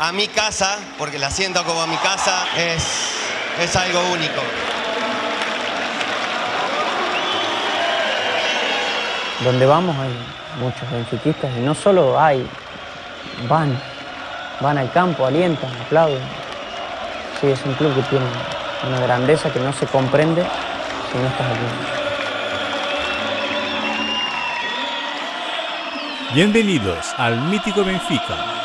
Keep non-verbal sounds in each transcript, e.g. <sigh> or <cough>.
a mi casa, porque la siento como mi casa, es, es algo único. Donde vamos hay muchos benfiquistas y no solo hay, van, van al campo, alientan, aplauden. Sí, es un club que tiene una grandeza que no se comprende si no estás aquí. Bienvenidos al mítico Benfica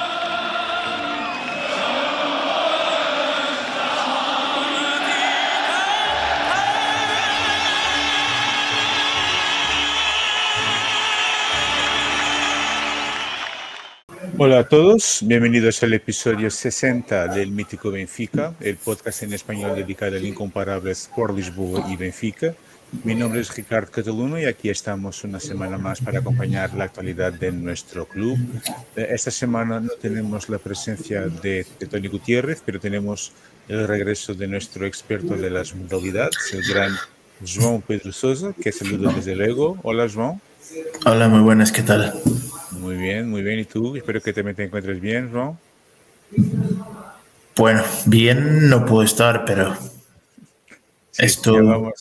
Hola a todos, bienvenidos al episodio 60 del Mítico Benfica, el podcast en español dedicado al incomparable Sport Lisboa y Benfica. Mi nombre es Ricardo Cataluno y aquí estamos una semana más para acompañar la actualidad de nuestro club. Eh, esta semana no tenemos la presencia de, Tony Gutiérrez, pero tenemos el regreso de nuestro experto de las modalidades, el gran João Pedro Sousa, que saludo desde luego. Hola João. Hola, muy buenas, ¿qué tal? Muy bien, muy bien. ¿Y tú? Espero que también te encuentres bien, ¿no? Bueno, bien no puedo estar, pero esto...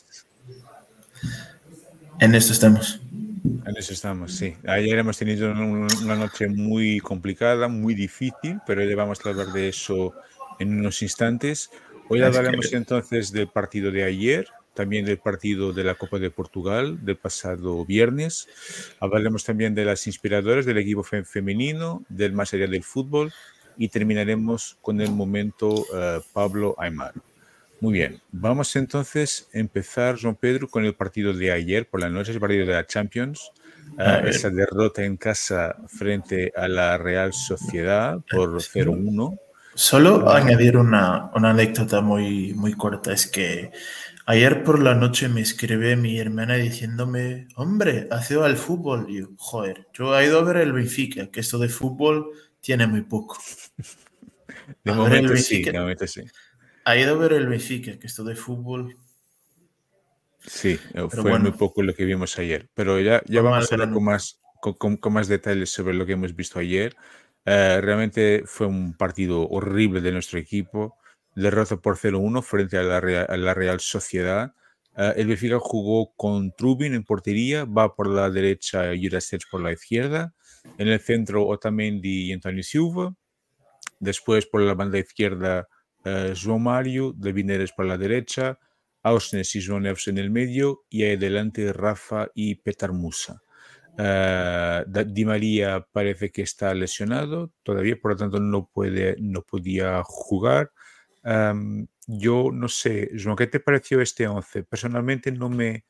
En esto estamos. En eso estamos, sí. Ayer hemos tenido una noche muy complicada, muy difícil, pero ya vamos a hablar de eso en unos instantes. Hoy hablaremos entonces del partido de ayer, también del partido de la Copa de Portugal del pasado viernes. Hablaremos también de las inspiradoras del equipo femenino, del más allá del fútbol y terminaremos con el momento eh, Pablo Aymar. Muy bien, vamos entonces a empezar, Juan Pedro, con el partido de ayer por la noche, el partido de la Champions. Eh, esa derrota en casa frente a la Real Sociedad por 0-1. Solo añadir una, una anécdota muy, muy corta, es que Ayer por la noche me escribe mi hermana diciéndome, hombre, ¿has ido al fútbol? Y yo, joder, yo he ido a ver el Benfica, que esto de fútbol tiene muy poco. <laughs> De momento sí, de momento sí. Ha ido a ver el Benfica, que esto de fútbol... Sí, fue muy poco lo que vimos ayer. Pero ya, ya vamos a hablar con más, con, con, más detalles sobre lo que hemos visto ayer. Eh, realmente fue un partido horrible de nuestro equipo derrota por 0-1 frente a la, Real, Sociedad. Eh, el Benfica jugó con Trubin en portería, va por la derecha, Jurasech por la izquierda. En el centro, Otamendi y Antonio Silva. Después, por la banda izquierda, uh, João Mario, De Vineres por la derecha, Ausnes y João Neves en el medio. Y adelante, Rafa y Petar Musa. Uh, Di María parece que está lesionado todavía, por lo tanto no, puede, no podía jugar yo no sé, Joan, ¿qué te pareció este 11? Personalmente no me,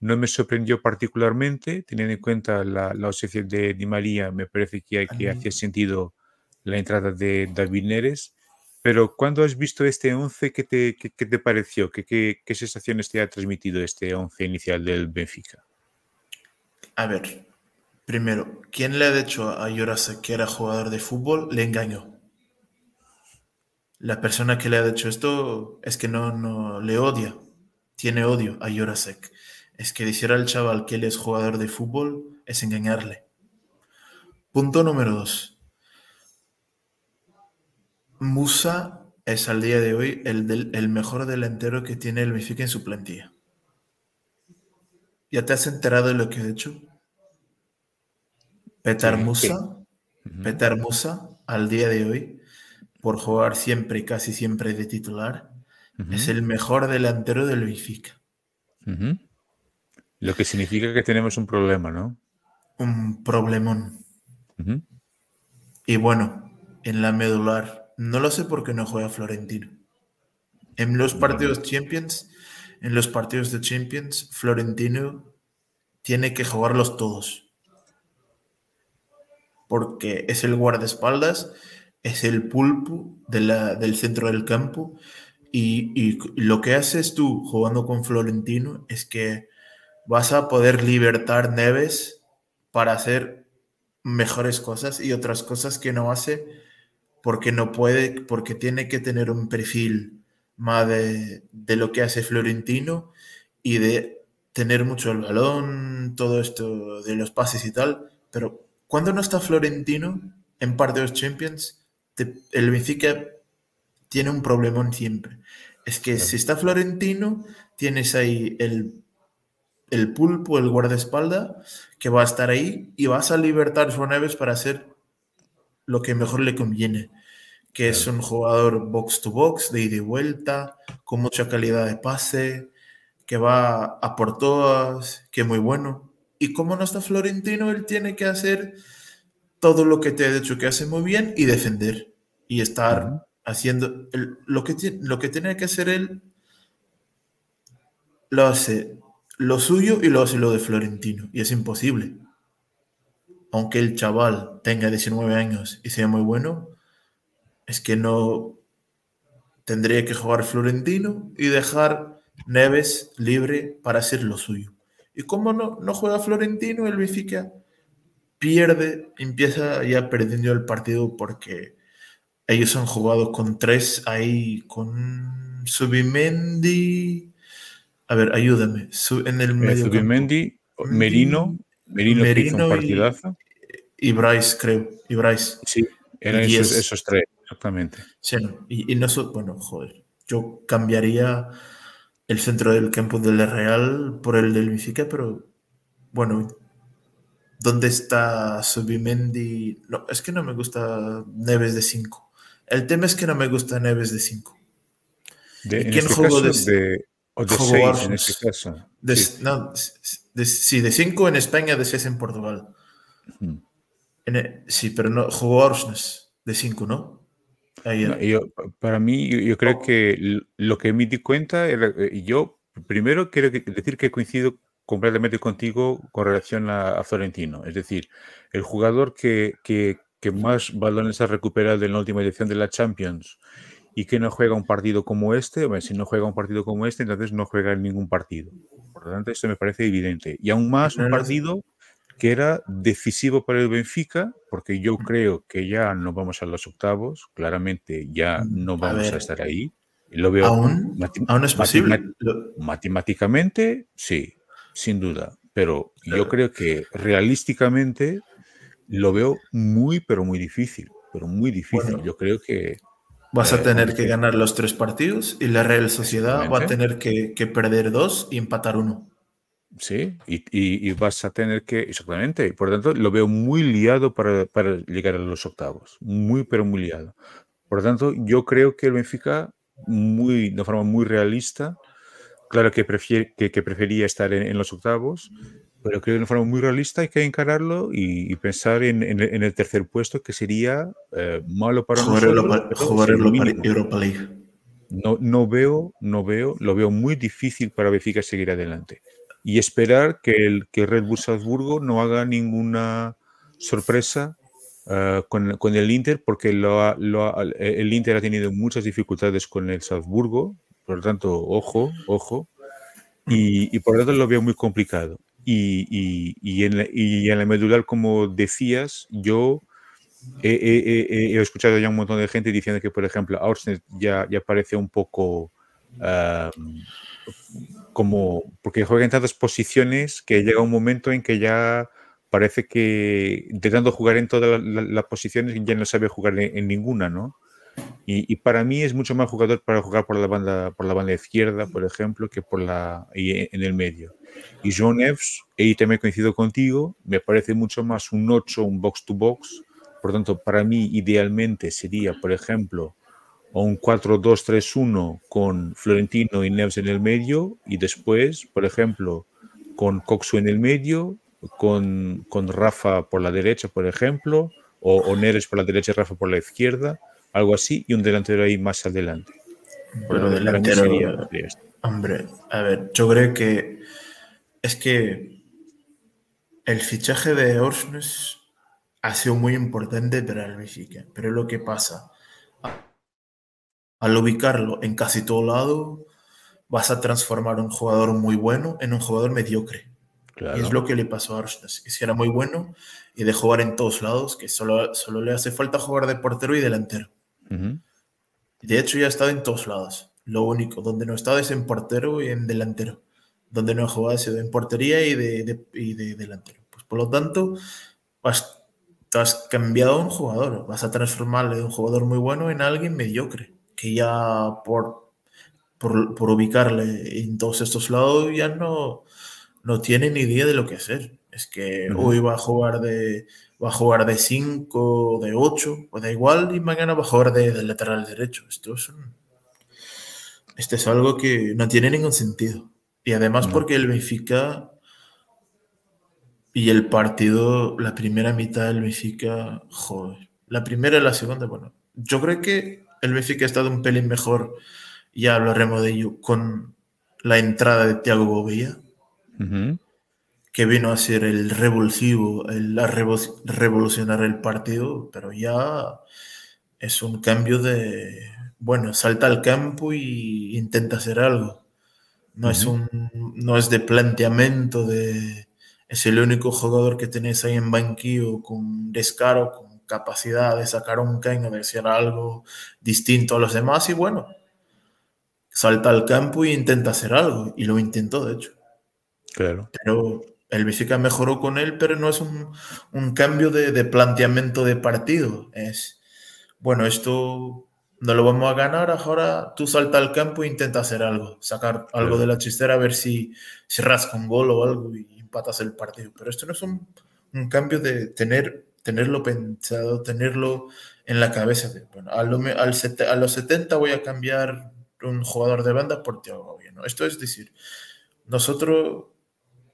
no me sorprendió particularmente, teniendo en cuenta la, la ausencia de Di María, me parece que, que hacía sentido la entrada de David Neres. Pero cuando has visto este 11, ¿qué te, qué, te pareció? ¿Qué, ¿Qué, qué, sensaciones te ha transmitido este 11 inicial del Benfica? A ver, primero, ¿quién le ha dicho a Llorasa que era jugador de fútbol? Le engañó la persona que le ha dicho esto es que no, no le odia, tiene odio a Yorasek. Es que decir al chaval que él es jugador de fútbol es engañarle. Punto número dos. Musa es al día de hoy el, el mejor delantero que tiene el Benfica en su plantilla. ¿Ya te has enterado de lo que ha hecho? Petar Musa, Petar Musa, al día de hoy, por jugar siempre, casi siempre de titular, Es el mejor delantero del Benfica. Lo que significa que tenemos un problema, ¿no? Un problemón. Y bueno, en la medular, no lo sé por qué no juega Florentino. En los partidos Champions, en los partidos de Champions, Florentino tiene que jugarlos todos. Porque es el guardaespaldas, es el pulpo del centro del campo. Y, y, lo que haces tú jugando con Florentino es que vas a poder libertar Neves para hacer mejores cosas y otras cosas que no hace porque no puede, porque tiene que tener un perfil más de, lo que hace Florentino y de tener mucho el balón, todo esto de los pases y tal, pero cuando no está Florentino en parte de los Champions, el Benfica tiene un problemón siempre. Es que si está Florentino, tienes ahí el, el pulpo, el guardaespaldas, que va a estar ahí y vas a libertar a Neves para hacer lo que mejor le conviene que es un jugador box to box, de ida y vuelta, con mucha calidad de pase, que va a por todas, que es muy bueno. Y como no está Florentino, él tiene que hacer todo lo que te he dicho que hace muy bien y defender. Y estar haciendo lo, que, lo que tiene que hacer él, lo hace lo suyo y lo hace lo de Florentino. Y es imposible. Aunque el chaval tenga 19 años y sea muy bueno, es que no tendría que jugar Florentino y dejar Neves libre para hacer lo suyo. Y como no, no juega Florentino, el Benfica pierde, empieza ya perdiendo el partido porque ellos han jugado con tres ahí, con Subimendi. A ver, ayúdame. en el eh, medio Subimendi, Merino, Merino, Merino y, y, Bryce, creo. Y Bryce. Sí, eran esos tres. Exactamente. Sí, y, y no, bueno, joder, yo cambiaría el centro del campo del Real por el del Benfica, pero bueno, ¿dónde está Subimendi? No, es que no me gusta Neves de 5. El tema es que no me gusta Neves de 5. ¿Quién este jugó de, o de 6 en este caso? sí. No, sí, de 5 en España, de 6 en Portugal. sí, pero no, jugó Orsnes de 5, ¿no? yo, para mí, yo, creo que lo que me di cuenta, era, eh, yo primero quiero decir que coincido completamente contigo con relación a, Florentino. Es decir, el jugador que, que, que, más balones ha recuperado en la última edición de la Champions y que no juega un partido como este, si no juega un partido como este, entonces no juega en ningún partido. Por lo tanto, esto me parece evidente. Y aún más un partido que era decisivo para el Benfica, porque yo creo que ya no vamos a los octavos, claramente ya mm, no vamos a, estar ahí. Lo veo aún, aún es posible. matemáticamente, sí, sin duda. Pero yo creo que realísticamente lo veo muy, pero muy difícil. Pero muy difícil. yo creo que. Vas a eh, tener que ganar los tres partidos y la Real Sociedad va a tener que, que perder dos y empatar uno. Sí, y, vas a tener que, exactamente, por lo tanto, lo veo muy liado para, llegar a los octavos, muy, pero muy liado. Por lo tanto, yo creo que el Benfica, muy, de forma muy realista, claro que, prefiere, que, prefería estar en, los octavos, pero creo que de forma muy realista hay que encararlo y, pensar en, el tercer puesto, que sería eh, malo para nosotros. jugar Europa League. No, no veo, no veo, lo veo muy difícil para Benfica seguir adelante y esperar que el que Red Bull Salzburgo no haga ninguna sorpresa uh, con, con, el Inter, porque lo lo el Inter ha tenido muchas dificultades con el Salzburgo, por lo tanto, ojo, ojo, y, y por lo tanto lo veo muy complicado. Y, y, y, en, la, y en la medular, como decías, yo he, he, he, escuchado ya un montón de gente diciendo que, por ejemplo, Aursnet ya, ya parece un poco... Uh, como porque juega en tantas posiciones que llega un momento en que ya parece que intentando jugar en todas las posiciones ya no sabe jugar en, ninguna, ¿no? Y, para mí es mucho más jugador para jugar por la banda por la banda izquierda, por ejemplo, que por la en el medio. Y John Evans, ahí también coincido contigo, me parece mucho más un 8, un box to box. Por tanto, para mí idealmente sería, por ejemplo, un 4-2-3-1 con Florentino y Neves en el medio y después, por ejemplo, con Coxu en el medio, con, con Rafa por la derecha, por ejemplo, o, o, Neres por la derecha y Rafa por la izquierda, algo así, y un delantero ahí más adelante. Pero delantero, hombre, a ver, yo creo que es que el fichaje de Orsnes ha sido muy importante para el Benfica, pero lo que pasa, al ubicarlo en casi todo lado, vas a transformar un jugador muy bueno en un jugador mediocre. Y es lo que le pasó a Orsnes, que si era muy bueno y de jugar en todos lados, que solo, solo le hace falta jugar de portero y delantero. De hecho, ya ha estado en todos lados. Lo único, donde no ha estado es en portero y en delantero. Donde no ha jugado ha sido en portería y de, y de delantero. Pues por lo tanto, te has cambiado un jugador. Vas a transformarle de un jugador muy bueno en alguien mediocre que ya por, por, ubicarle en todos estos lados ya no, no tiene ni idea de lo que hacer. Es que hoy va a jugar de va a jugar de 5, de 8, o da igual, y mañana va a jugar de, lateral derecho. Esto es, esto es algo que no tiene ningún sentido. Y además porque el Benfica y el partido, la primera mitad del Benfica, joder, la primera y la segunda, bueno, yo creo que el Benfica ha estado un pelín mejor, ya hablaremos de ello, con la entrada de Thiago Bobilla, que vino a ser el revulsivo, el a revolucionar el partido, pero ya es un cambio de, bueno, salta al campo y intenta hacer algo. No, es, un, no es de planteamiento de... Es el único jugador que tenéis ahí en banquillo con descaro, con capacidad de sacar un caño, de hacer algo distinto a los demás y bueno, salta al campo e intenta hacer algo y lo intentó de hecho. Claro. Pero el Benfica mejoró con él, pero no es un, un cambio de, de, planteamiento de partido. Es, bueno, esto no lo vamos a ganar, ahora tú salta al campo e intenta hacer algo, sacar algo de la chistera a ver si, si rasca un gol o algo y empatas el partido. Pero esto no es un, un cambio de tener tenerlo pensado, tenerlo en la cabeza. De, bueno, al, a los 70 voy a cambiar un jugador de banda por Thiago ¿no? Esto es decir, nosotros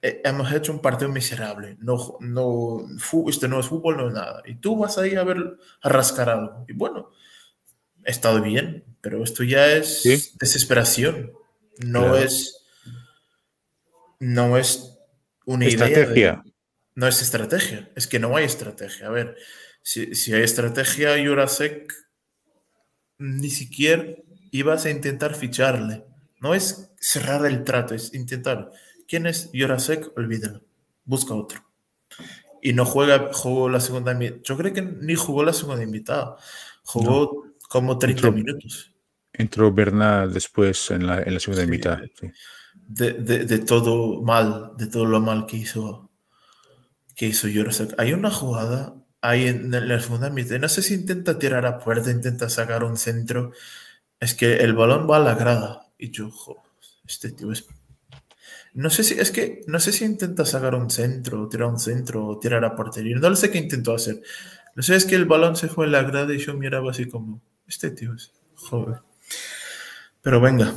hemos hecho un partido miserable. No, no, este no es fútbol, no es nada. Y tú vas ahí a ver, a rascar algo. Y bueno, he estado bien, pero esto ya es desesperación. No es. No es una Estrategia. No es estrategia, es que no hay estrategia. A ver, si, si hay estrategia, Jurasek ni siquiera ibas a intentar ficharle. No es cerrar el trato, es intentar. ¿Quién es Jurasek? Olvídalo. Busca otro. Y no juega, jugó la segunda mitad. Yo creo que ni jugó la segunda invitada. Jugó como 30 minutos. Entró Bernal después en la, en la segunda mitad. De, de, de, todo mal, de todo lo mal que hizo que hizo Jurasek. Hay una jugada ahí en, la segunda mitad. No sé si intenta tirar a puerta, intenta sacar un centro. Es que el balón va a la grada. Y yo, este tío es. No sé si es que no sé si intenta sacar un centro, tirar un centro o tirar a portería. No lo sé qué intentó hacer. No sé, es que el balón se fue en la grada y yo miraba así como, este tío es joder. Pero venga,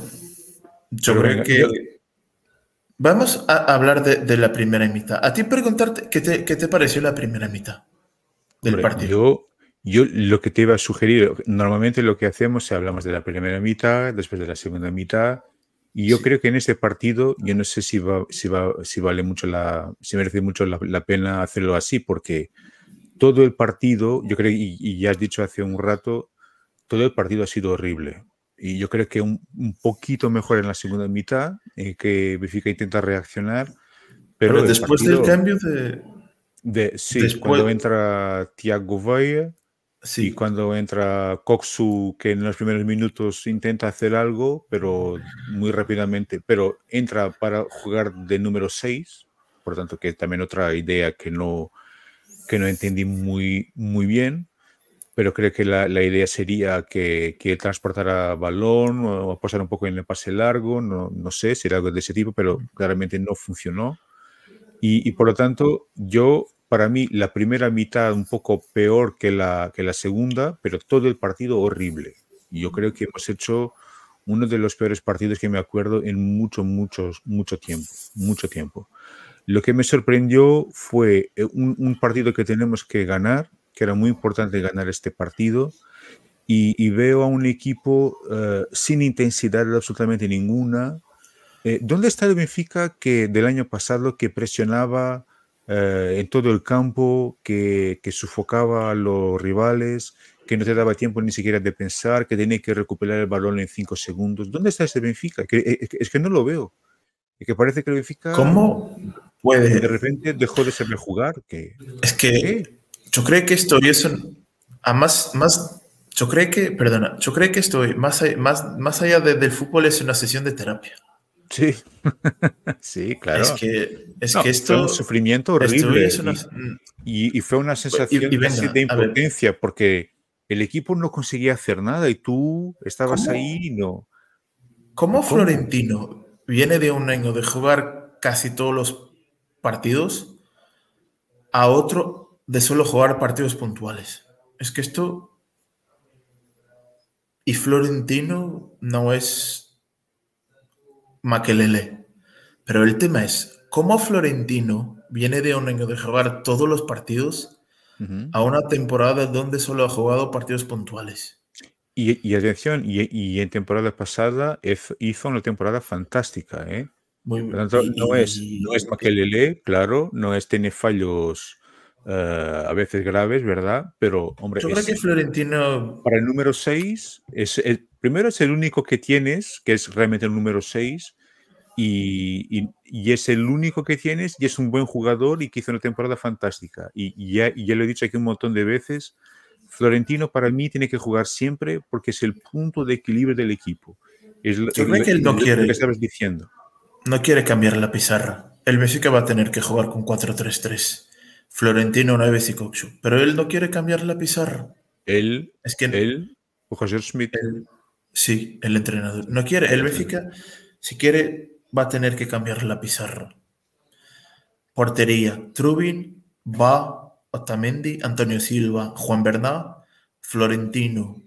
yo creo que Vamos a hablar de, la primera mitad. A ti preguntarte qué te, qué te pareció la primera mitad del partido. Yo, yo lo que te iba a sugerir, normalmente lo que hacemos es hablamos de la primera mitad, después de la segunda mitad, y yo creo que en este partido, yo no sé si, va, si, va, si vale mucho la, si merece mucho la, pena hacerlo así, porque todo el partido, yo creo, y, y ya has dicho hace un rato, todo el partido ha sido horrible y yo creo que un, un, poquito mejor en la segunda mitad, en que Benfica intenta reaccionar. Pero, después del cambio de... de sí, cuando entra Thiago Valle sí. cuando entra Coxu, que en los primeros minutos intenta hacer algo, pero muy rápidamente, pero entra para jugar de número 6, por tanto que también otra idea que no, que no entendí muy, muy bien pero creo que la, la idea sería que, que transportara balón o apostar un poco en el pase largo, no, no sé, si era algo de ese tipo, pero claramente no funcionó. Y, y, por lo tanto, yo, para mí, la primera mitad un poco peor que la, que la segunda, pero todo el partido horrible. Yo creo que hemos hecho uno de los peores partidos que me acuerdo en mucho, mucho, mucho tiempo, mucho tiempo. Lo que me sorprendió fue eh, un, partido que tenemos que ganar, que era muy importante ganar este partido, y, veo a un equipo eh, sin intensidad absolutamente ninguna. Eh, ¿Dónde está el Benfica que del año pasado que presionaba en todo el campo, que, que sufocaba a los rivales, que no te daba tiempo ni siquiera de pensar, que tenía que recuperar el balón en cinco segundos. ¿Dónde está ese Benfica? Que, es que no lo veo. Y que parece que el Benfica. ¿Cómo puede.? De repente dejó de saber jugar. Que, es que yo creo que esto y eso. A más, más, yo creo que, perdona, yo creo que estoy más, más, más allá del fútbol es una sesión de terapia. Sí, <laughs> sí, claro. Es que, es que esto. Fue un sufrimiento horrible. y, fue una sensación de impotencia, porque el equipo no conseguía hacer nada y tú estabas ahí y no. ¿Cómo, Florentino viene de un año de jugar casi todos los partidos a otro de solo jugar partidos puntuales? Es que esto. Y Florentino no es Maquelele. Pero el tema es, ¿cómo Florentino viene de un año de jugar todos los partidos a una temporada donde solo ha jugado partidos puntuales. Y, atención, y, en temporada pasada hizo una temporada fantástica, ¿eh? Muy, Por tanto, no es, no es Makelele, claro, no es, tiene fallos eh, a veces graves, ¿verdad? Pero, hombre, yo creo que Florentino. Para el número 6, es el, primero es el único que tienes, que es realmente el número 6, y, es el único que tienes y es un buen jugador y que hizo una temporada fantástica. Y, ya, lo he dicho aquí un montón de veces, Florentino para mí tiene que jugar siempre porque es el punto de equilibrio del equipo. Es, Yo creo que él no quiere. que estabas diciendo. No quiere cambiar la pizarra. El México va a tener que jugar con 4-3-3. Florentino, Neves y Coxu. Pero él no quiere cambiar la pizarra. Él, es que él o José Smith. Sí, el entrenador. No quiere. El México, si quiere va a tener que cambiar la pizarra. Portería, Trubin, Va, Otamendi, Antonio Silva, Juan Bernat, Florentino,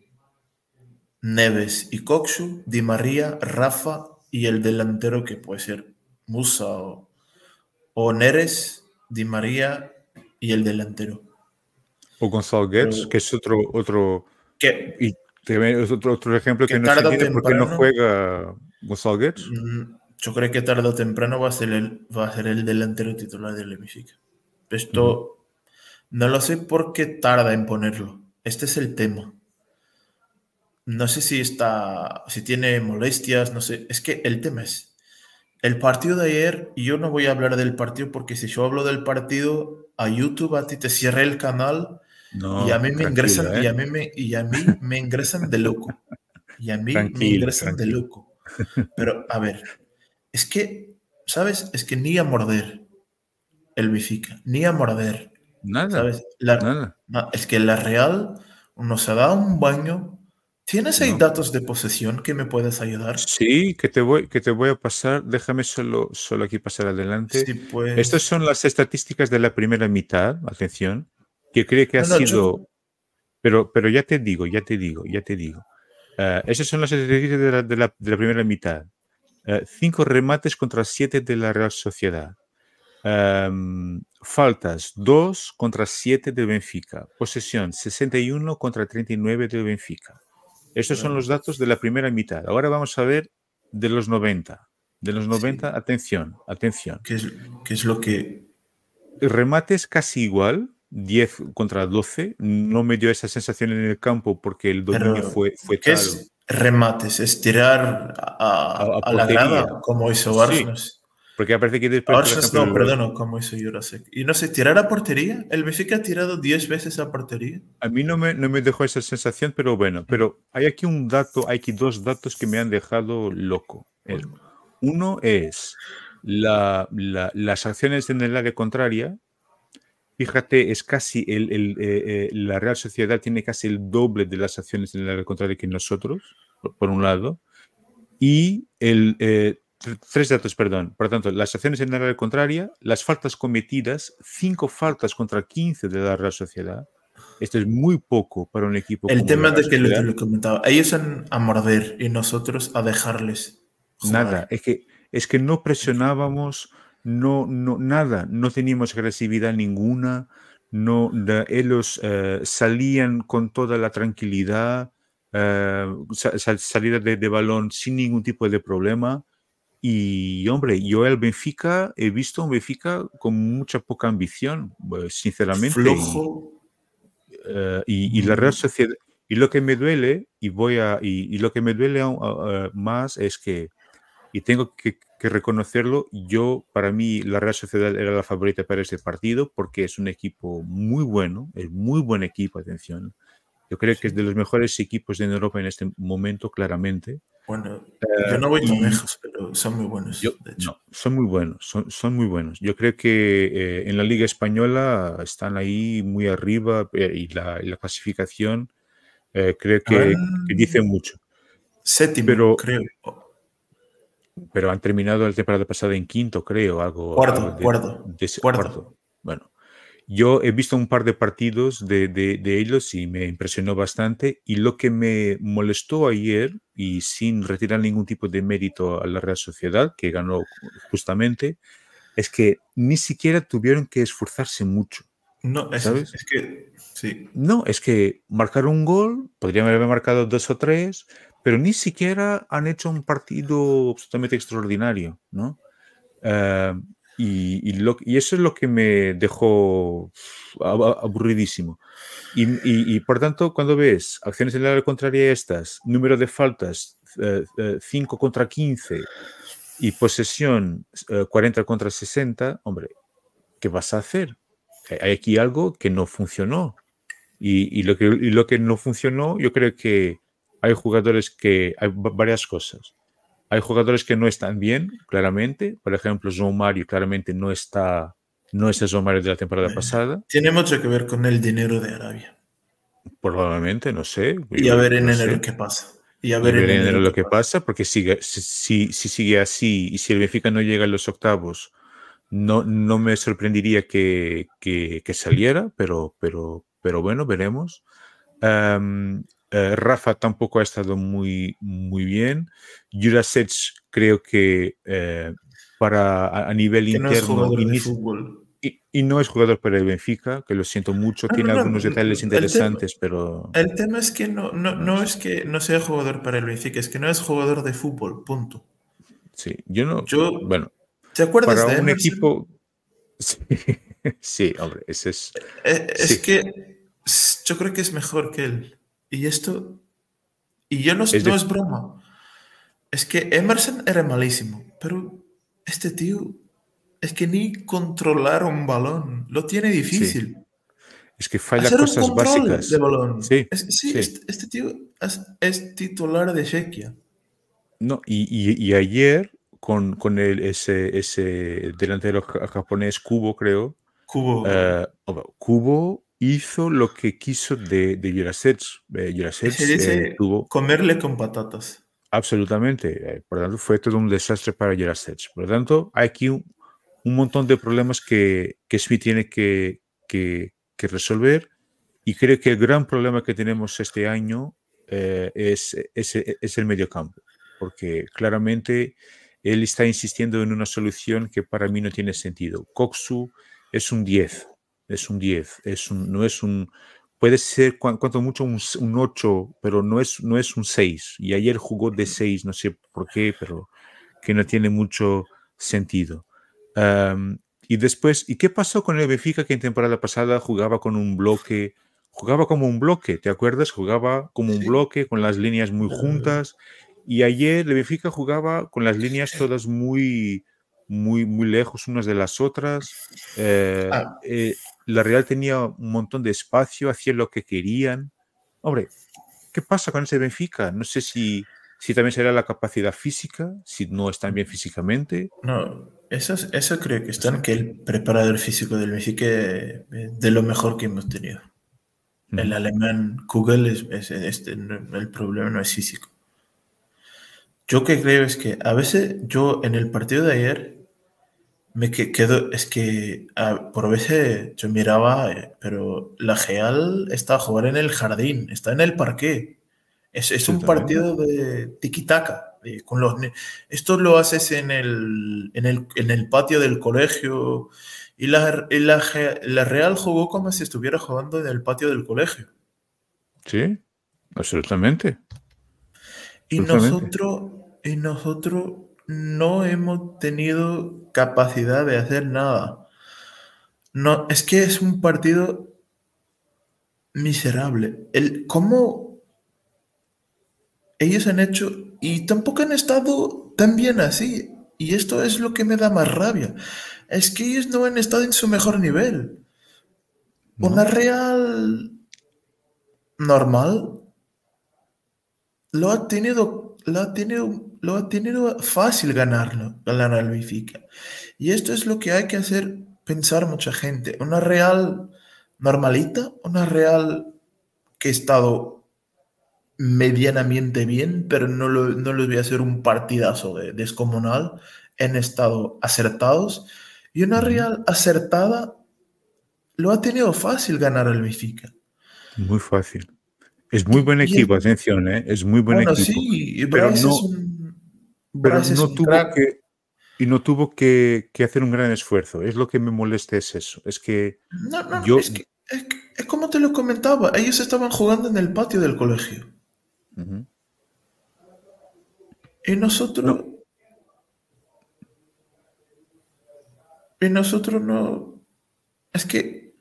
Neves y Coxu, Di María, Rafa y el delantero que puede ser Musa o, Neres, Di María y el delantero. O Gonzalo Guedes, que es otro, otro, que, y es otro, otro ejemplo que, no se porque no juega Gonzalo Guedes. Mm, yo creo que tarde o temprano va a ser el, va a ser el delantero titular del Benfica. Esto no lo sé por qué tarda en ponerlo. Este es el tema. No sé si está, si tiene molestias, no sé. Es que el tema es el partido de ayer. Y yo no voy a hablar del partido porque si yo hablo del partido a YouTube a ti te cierra el canal y a mí me ingresan y a ¿eh? mí me y a mí me ingresan de loco y a mí me ingresan de loco. Pero a ver, es que, ¿sabes? Es que ni a morder el Bifica, ni a morder. Nada. ¿Sabes? nada. es que la Real nos ha dado un baño. ¿Tienes ahí datos de posesión que me puedes ayudar? Sí, que te voy, que te voy a pasar. Déjame solo, solo aquí pasar adelante. pues... Estas son las estadísticas de la primera mitad, atención, que creo que ha sido... Pero, pero ya te digo, ya te digo, ya te digo. Uh, esas son las estadísticas de la, de la, de la primera mitad. Eh, cinco remates contra siete de la Real Sociedad. Faltas, dos contra siete de Benfica. Posesión, 61 contra 39 de Benfica. Estos son los datos de la primera mitad. Ahora vamos a ver de los 90. De los 90, atención, atención. ¿Qué es, ¿Qué es, lo que...? El remate es casi igual, 10 contra 12. No me dio esa sensación en el campo porque el dominio fue, fue tal remates, es tirar a, la grada, como hizo Barça. Porque parece que después. no, perdón, como hizo Jurasek. Y no sé, tirar a portería. El Benfica ha tirado 10 veces a portería. A mí no me, no me dejó esa sensación, pero bueno. Pero hay aquí un dato, hay aquí dos datos que me han dejado loco. Uno es la, las acciones en el área contraria. Fíjate, es casi el, el, eh, eh, la Real Sociedad tiene casi el doble de las acciones en área contraria que nosotros, por, un lado. Y el, eh, tres datos, perdón. Por lo tanto, las acciones en el área contraria, las faltas cometidas, cinco faltas contra 15 de la Real Sociedad. Esto es muy poco para un equipo. El tema de que lo, comentaba, ellos han a morder y nosotros a dejarles. Nada, es que, es que no presionábamos, no, no, nada, no teníamos agresividad ninguna, no, ellos eh, salían con toda la tranquilidad, eh, salida de, de, balón sin ningún tipo de problema. Y hombre, yo el Benfica he visto un Benfica con mucha poca ambición, pues, sinceramente. Flojo. Eh, y, la Real mm. Sociedad, y lo que me duele, y voy a, y, lo que me duele más es que, y tengo que, reconocerlo, yo, para mí, la Real Sociedad era la favorita para este partido porque es un equipo muy bueno, es muy buen equipo, atención. Yo creo que es de los mejores equipos de Europa en este momento, claramente. Bueno, yo no voy tan lejos, pero son muy buenos. son muy buenos, son, son, muy buenos. Yo creo que eh, en la Liga Española están ahí muy arriba eh, y, la, la, clasificación eh, creo que, dice mucho. Séptimo, pero, creo. Pero han terminado la temporada pasada en quinto, creo, algo. Cuarto, cuarto, cuarto. Bueno, yo he visto un par de partidos de, de, ellos y me impresionó bastante. Y lo que me molestó ayer, y sin retirar ningún tipo de mérito a la Real Sociedad, que ganó justamente, es que ni siquiera tuvieron que esforzarse mucho. No, es, ¿sabes? es que sí. No, es que marcar un gol, podrían haber marcado dos o tres, pero ni siquiera han hecho un partido absolutamente extraordinario, ¿no? Uh, y, eso es lo que me dejó aburridísimo. Y, por tanto, cuando ves acciones en la contraria estas, número de faltas 5 eh, eh, contra 15 y posesión 40 eh, contra 60, hombre, ¿qué vas a hacer? Hay aquí algo que no funcionó. Y lo que no funcionó, yo creo que hay jugadores que, hay varias cosas. Hay jugadores que no están bien, claramente. Por ejemplo, João Mario claramente no está, no es el João Mario de la temporada pasada. Tiene mucho que ver con el dinero de Arabia. Probablemente, no sé. Y a ver en enero qué pasa. Y a ver, en enero, lo que pasa, porque sigue, si, si, sigue así y si el Benfica no llega a los octavos, no, no me sorprendería que, que, saliera, pero, pero, pero bueno, veremos. Eh, Rafa tampoco ha estado muy, muy bien. Jurasech creo que eh, para a, nivel interno y, no es jugador para el Benfica, que lo siento mucho, tiene algunos detalles interesantes, pero... El tema es que no, no, no, es que no sea jugador para el Benfica, es que no es jugador de fútbol, punto. Sí, yo no... Yo, bueno, ¿te acuerdas para un equipo... <laughs> Sí, hombre, ese es... Eh, es, es que yo creo que es mejor que él. Y esto, y yo no, es, no es broma, es que Emerson era malísimo, pero este tío es que ni controlar un balón lo tiene difícil. Es que falla cosas básicas. De balón. Sí, sí, este, este, tío es, titular de Chequia. No, y, y, ayer con, con el, ese, ese delantero japonés Kubo, creo. Kubo. Uh, Kubo hizo lo que quiso de, de Jurasech. Eh, eh, tuvo... comerle con patatas. Absolutamente. Eh, por lo tanto, fue todo un desastre para Jurasech. Por lo tanto, hay aquí un, montón de problemas que, que Smith tiene que, que, resolver. Y creo que el gran problema que tenemos este año es, es, es, el mediocampo. Porque claramente él está insistiendo en una solución que para mí no tiene sentido. Coxu es un 10 es un 10, es un, no es un, puede ser cuanto mucho un, 8, pero no es, no es un 6. Y ayer jugó de 6, no sé por qué, pero que no tiene mucho sentido. y después, ¿y qué pasó con el Benfica que en temporada pasada jugaba con un bloque? Jugaba como un bloque, ¿te acuerdas? Jugaba como un bloque con las líneas muy juntas. Y ayer el Benfica jugaba con las líneas todas muy, muy, muy lejos unas de las otras. Eh, ah. eh, la Real tenía un montón de espacio, hacía lo que querían. Hombre, ¿qué pasa con ese Benfica? No sé si, si también será la capacidad física, si no están bien físicamente. No, eso, eso creo que está en que el preparador físico del Benfica es de lo mejor que hemos tenido. El alemán Kugel es, este, el problema no es físico. Yo que creo es que a veces yo en el partido de ayer me quedo, es que por veces yo miraba, eh, pero la Geal está a jugar en el jardín, está en el parque. Es, es un partido de tiki-taka. Con los, esto lo haces en el, en el, en el patio del colegio y la, la, la, Real jugó como si estuviera jugando en el patio del colegio. Sí, absolutamente. Y nosotros, y nosotros no hemos tenido capacidad de hacer nada. No, es que es un partido miserable. El, ¿Cómo ellos han hecho y tampoco han estado tan bien así? Y esto es lo que me da más rabia. Es que ellos no han estado en su mejor nivel. Una Real normal lo ha tenido, lo ha tenido lo ha tenido fácil ganarlo, ganar al Benfica. Y esto es lo que hay que hacer pensar mucha gente. Una Real normalita, una Real que ha estado medianamente bien, pero no, lo, no les voy a hacer un partidazo de, descomunal. Han estado acertados. Y una Real acertada lo ha tenido fácil ganar al Benfica. Muy fácil. Es muy buen equipo, atención, ¿eh? es muy buen equipo. Sí, pero no, pero no tuvo que, y no tuvo que, hacer un gran esfuerzo. Es lo que me molesta, es eso. Es que yo... Es, como te lo comentaba, ellos estaban jugando en el patio del colegio. Y nosotros... Y nosotros no... Es que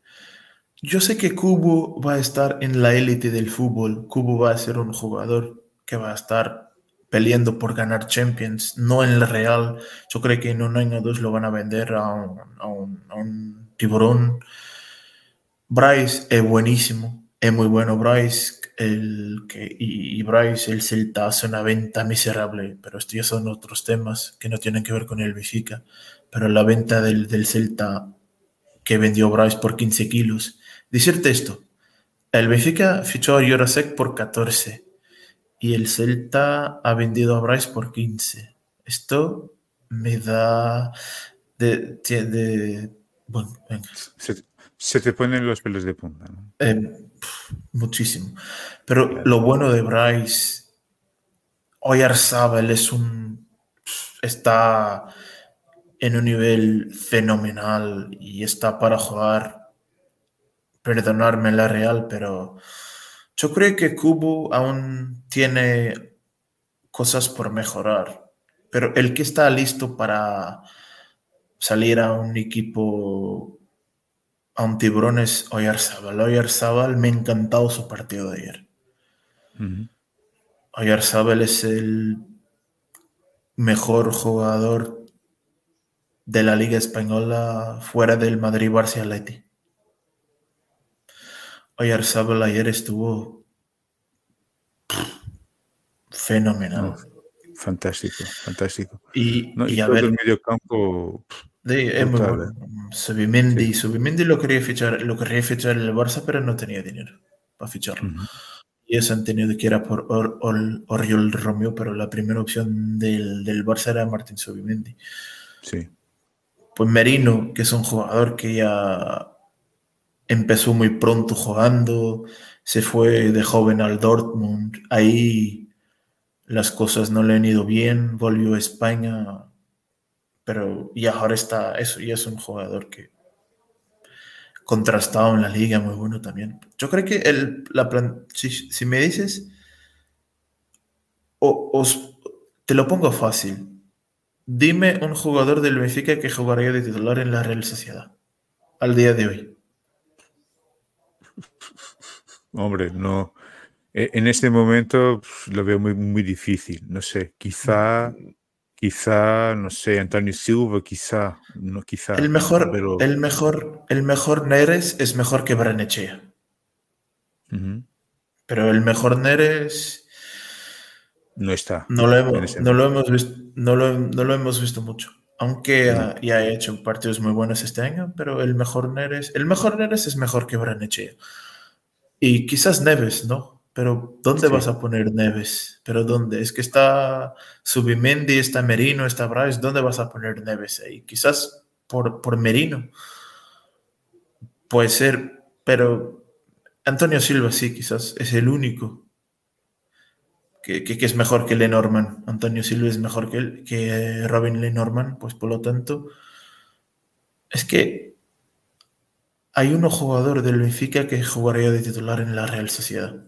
yo sé que Cubo va a estar en la élite del fútbol. Cubo va a ser un jugador que va a estar peleando por ganar Champions, no en el Real. Yo creo que en un año o dos lo van a vender a un, tiburón. Bryce es buenísimo, es muy bueno Bryce. El que, y, Bryce, el Celta hace una venta miserable, pero estos son otros temas que no tienen que ver con el Benfica. Pero la venta del, del Celta que vendió Bryce por 15 kilos. Decirte esto, el Benfica fichó a Jurasek por 14 y el Celta ha vendido a Bryce por 15. Esto me da de, bueno, venga. Se, te ponen los pelos de punta, ¿no? Eh, muchísimo. Pero lo bueno de Bryce, Oyarzabal es un está en un nivel fenomenal y está para jugar, perdonarme la Real, pero yo creo que Kubo aún tiene cosas por mejorar, pero el que está listo para salir a un equipo, a un tiburón es Oyarzabal. Oyarzabal me ha encantado su partido de ayer. Oyarzabal es el mejor jugador de la Liga Española fuera del Madrid-Barça Atleti. Oyarzabal ayer estuvo fenomenal. fantástico, fantástico. Y, a ver, el medio campo. De, Subimendi, Subimendi lo quería fichar, lo quería fichar en el Barça, pero no tenía dinero para ficharlo. Y eso han tenido que ir por Oriol Romeo, pero la primera opción del, del Barça era Martín Subimendi. Sí. Pues Merino, que es un jugador que ya empezó muy pronto jugando, se fue de joven al Dortmund, ahí las cosas no le han ido bien, volvió a España, pero y ahora está, eso y es un jugador que contrastado en la liga, muy bueno también. Yo creo que el, la si, me dices, os, te lo pongo fácil, dime un jugador del Benfica que jugaría de titular en la Real Sociedad al día de hoy. Hombre, no. E, en este momento lo veo muy, muy difícil. No sé, quizá, quizá, no sé, Antonio Silva, quizá, no, quizá. El mejor, el mejor, el mejor Neres es mejor que Branechea. Pero el mejor Neres no está. No lo hemos, no lo hemos visto, no lo, no lo hemos visto mucho. Aunque ya ha hecho partidos muy buenos este año, pero el mejor Neres, el mejor Neres es mejor que Branechea. Y quizás Neves, ¿no? Pero ¿dónde vas a poner Neves? ¿Pero dónde? Es que está Subimendi, está Merino, está Bryce. ¿Dónde vas a poner Neves ahí? Quizás por, por Merino. Puede ser, pero Antonio Silva sí, quizás es el único que, que, es mejor que Lenormand. Antonio Silva es mejor que, que Robin Lenormand, pues por lo tanto, es que hay uno jugador del Benfica que jugaría de titular en la Real Sociedad.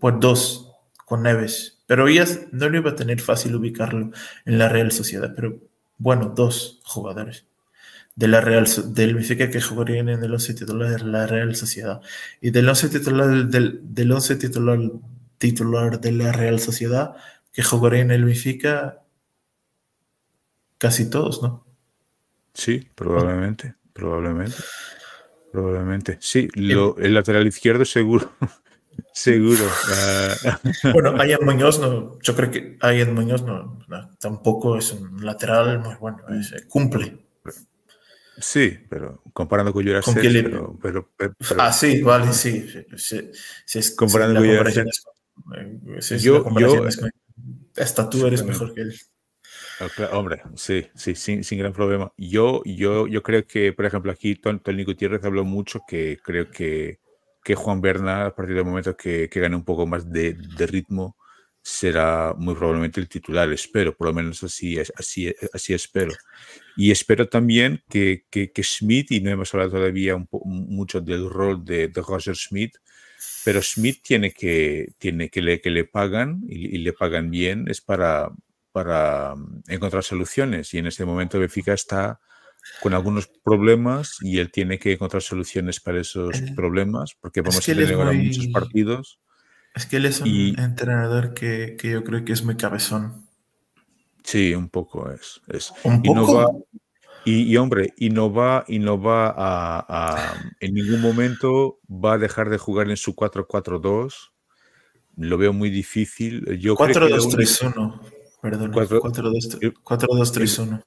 Pues dos, con Neves. Pero ya no le iba a tener fácil ubicarlo en la Real Sociedad. Pero bueno, dos jugadores de la Real, del Benfica que jugarían en el 11 titular de la Real Sociedad. Y del 11 titular, del, del 11 titular, titular de la Real Sociedad que jugarían en el Benfica casi todos, ¿no? Sí, probablemente, probablemente. Probablemente. Sí, lo, el lateral izquierdo seguro. <laughs> seguro. Ah. bueno, Ayan Muñoz no, yo creo que Ayan Muñoz no, tampoco es un lateral muy bueno, cumple. Sí, pero comparando con Jurasek, pero, pero, pero, Ah, sí, vale, sí. sí, sí es, comparando con Jurasek. Yo, yo, hasta tú eres mejor que él. Hombre, sí, sí, sin, sin, gran problema. Yo, yo, yo creo que, por ejemplo, aquí Tony Gutiérrez habló mucho que creo que, que Juan Berna, a partir del momento que, que gane un poco más de, de, ritmo, será muy probablemente el titular. Espero, por lo menos así, así, así espero. Y espero también que, que, que Schmidt, y no hemos hablado todavía un mucho del rol de, de Roger Schmidt, pero Schmidt tiene que, tiene que, le, que le pagan y, y le pagan bien, es para, para mm, encontrar soluciones y en este momento Benfica está con algunos problemas y él tiene que encontrar soluciones para esos problemas porque vamos a tener ahora muchos partidos. Es que él es un y, entrenador que, que, yo creo que es muy cabezón. Sí, un poco es. es. ¿Un y, poco? No va, y, y, hombre, y no va, y no va a, a, en ningún momento va a dejar de jugar en su 4-4-2. Lo veo muy difícil. 4-2-3-1. Perdón, 4-2-3-1.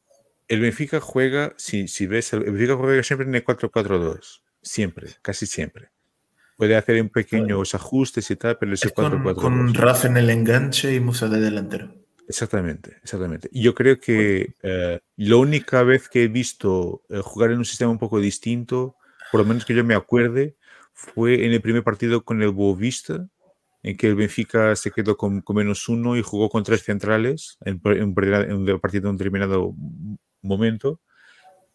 El Benfica juega, si, si ves, el Benfica juega siempre en el 4-4-2. Siempre, casi siempre. Puede hacer un pequeños ajustes y tal, pero ese 4-4-2. Con, con Rafa en el enganche y Musa de delantero. Exactamente, exactamente. Yo creo que eh, la única vez que he visto eh, jugar en un sistema un poco distinto, por lo menos que yo me acuerde, fue en el primer partido con el Boavista, en que el Benfica se quedó con, con, menos uno y jugó con tres centrales en, en, en un partido en un determinado momento.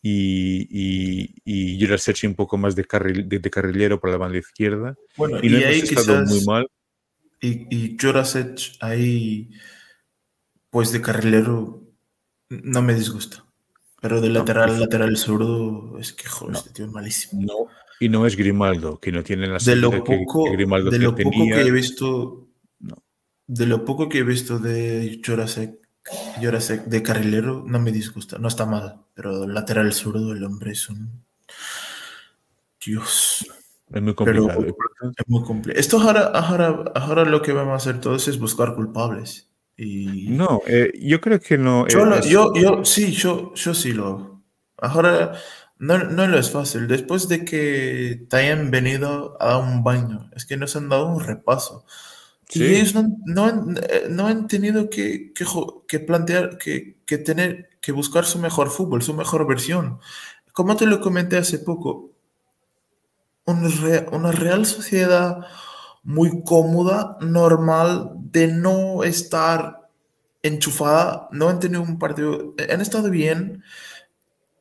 Y, y, y Jurasek un poco más de, carril, de, de, carrilero por la banda izquierda. Bueno, y, no y hemos ahí estado quizás, muy mal. Y, y Jurasek ahí, pues de carrilero, no me disgusta. Pero de lateral, no, lateral zurdo, es que joder, no, este tío es malísimo. No, y no es Grimaldo, que no tiene la de lo poco, que, que Grimaldo de lo que poco tenía. que he visto no. de lo poco que he visto de Jurasek, Jurasek de carrilero no me disgusta, no está mal, pero lateral zurdo el hombre es un Dios. Es muy complicado. Pero es muy complicado. Esto ahora, ahora, ahora lo que vamos a hacer todos es buscar culpables. Y... No, eh, yo creo que no. Yo, lo, yo, yo, sí, yo, yo sí lo hago. Ahora, no, no lo es fácil. Después de que te hayan venido a dar un baño, es que nos han dado un repaso. Sí. Y ellos no, no, han, no han tenido que, que, que plantear, que, que, tener, que buscar su mejor fútbol, su mejor versión. Como te lo comenté hace poco, una, re, una real sociedad muy cómoda, normal, de no estar enchufada, no han tenido un partido, han estado bien,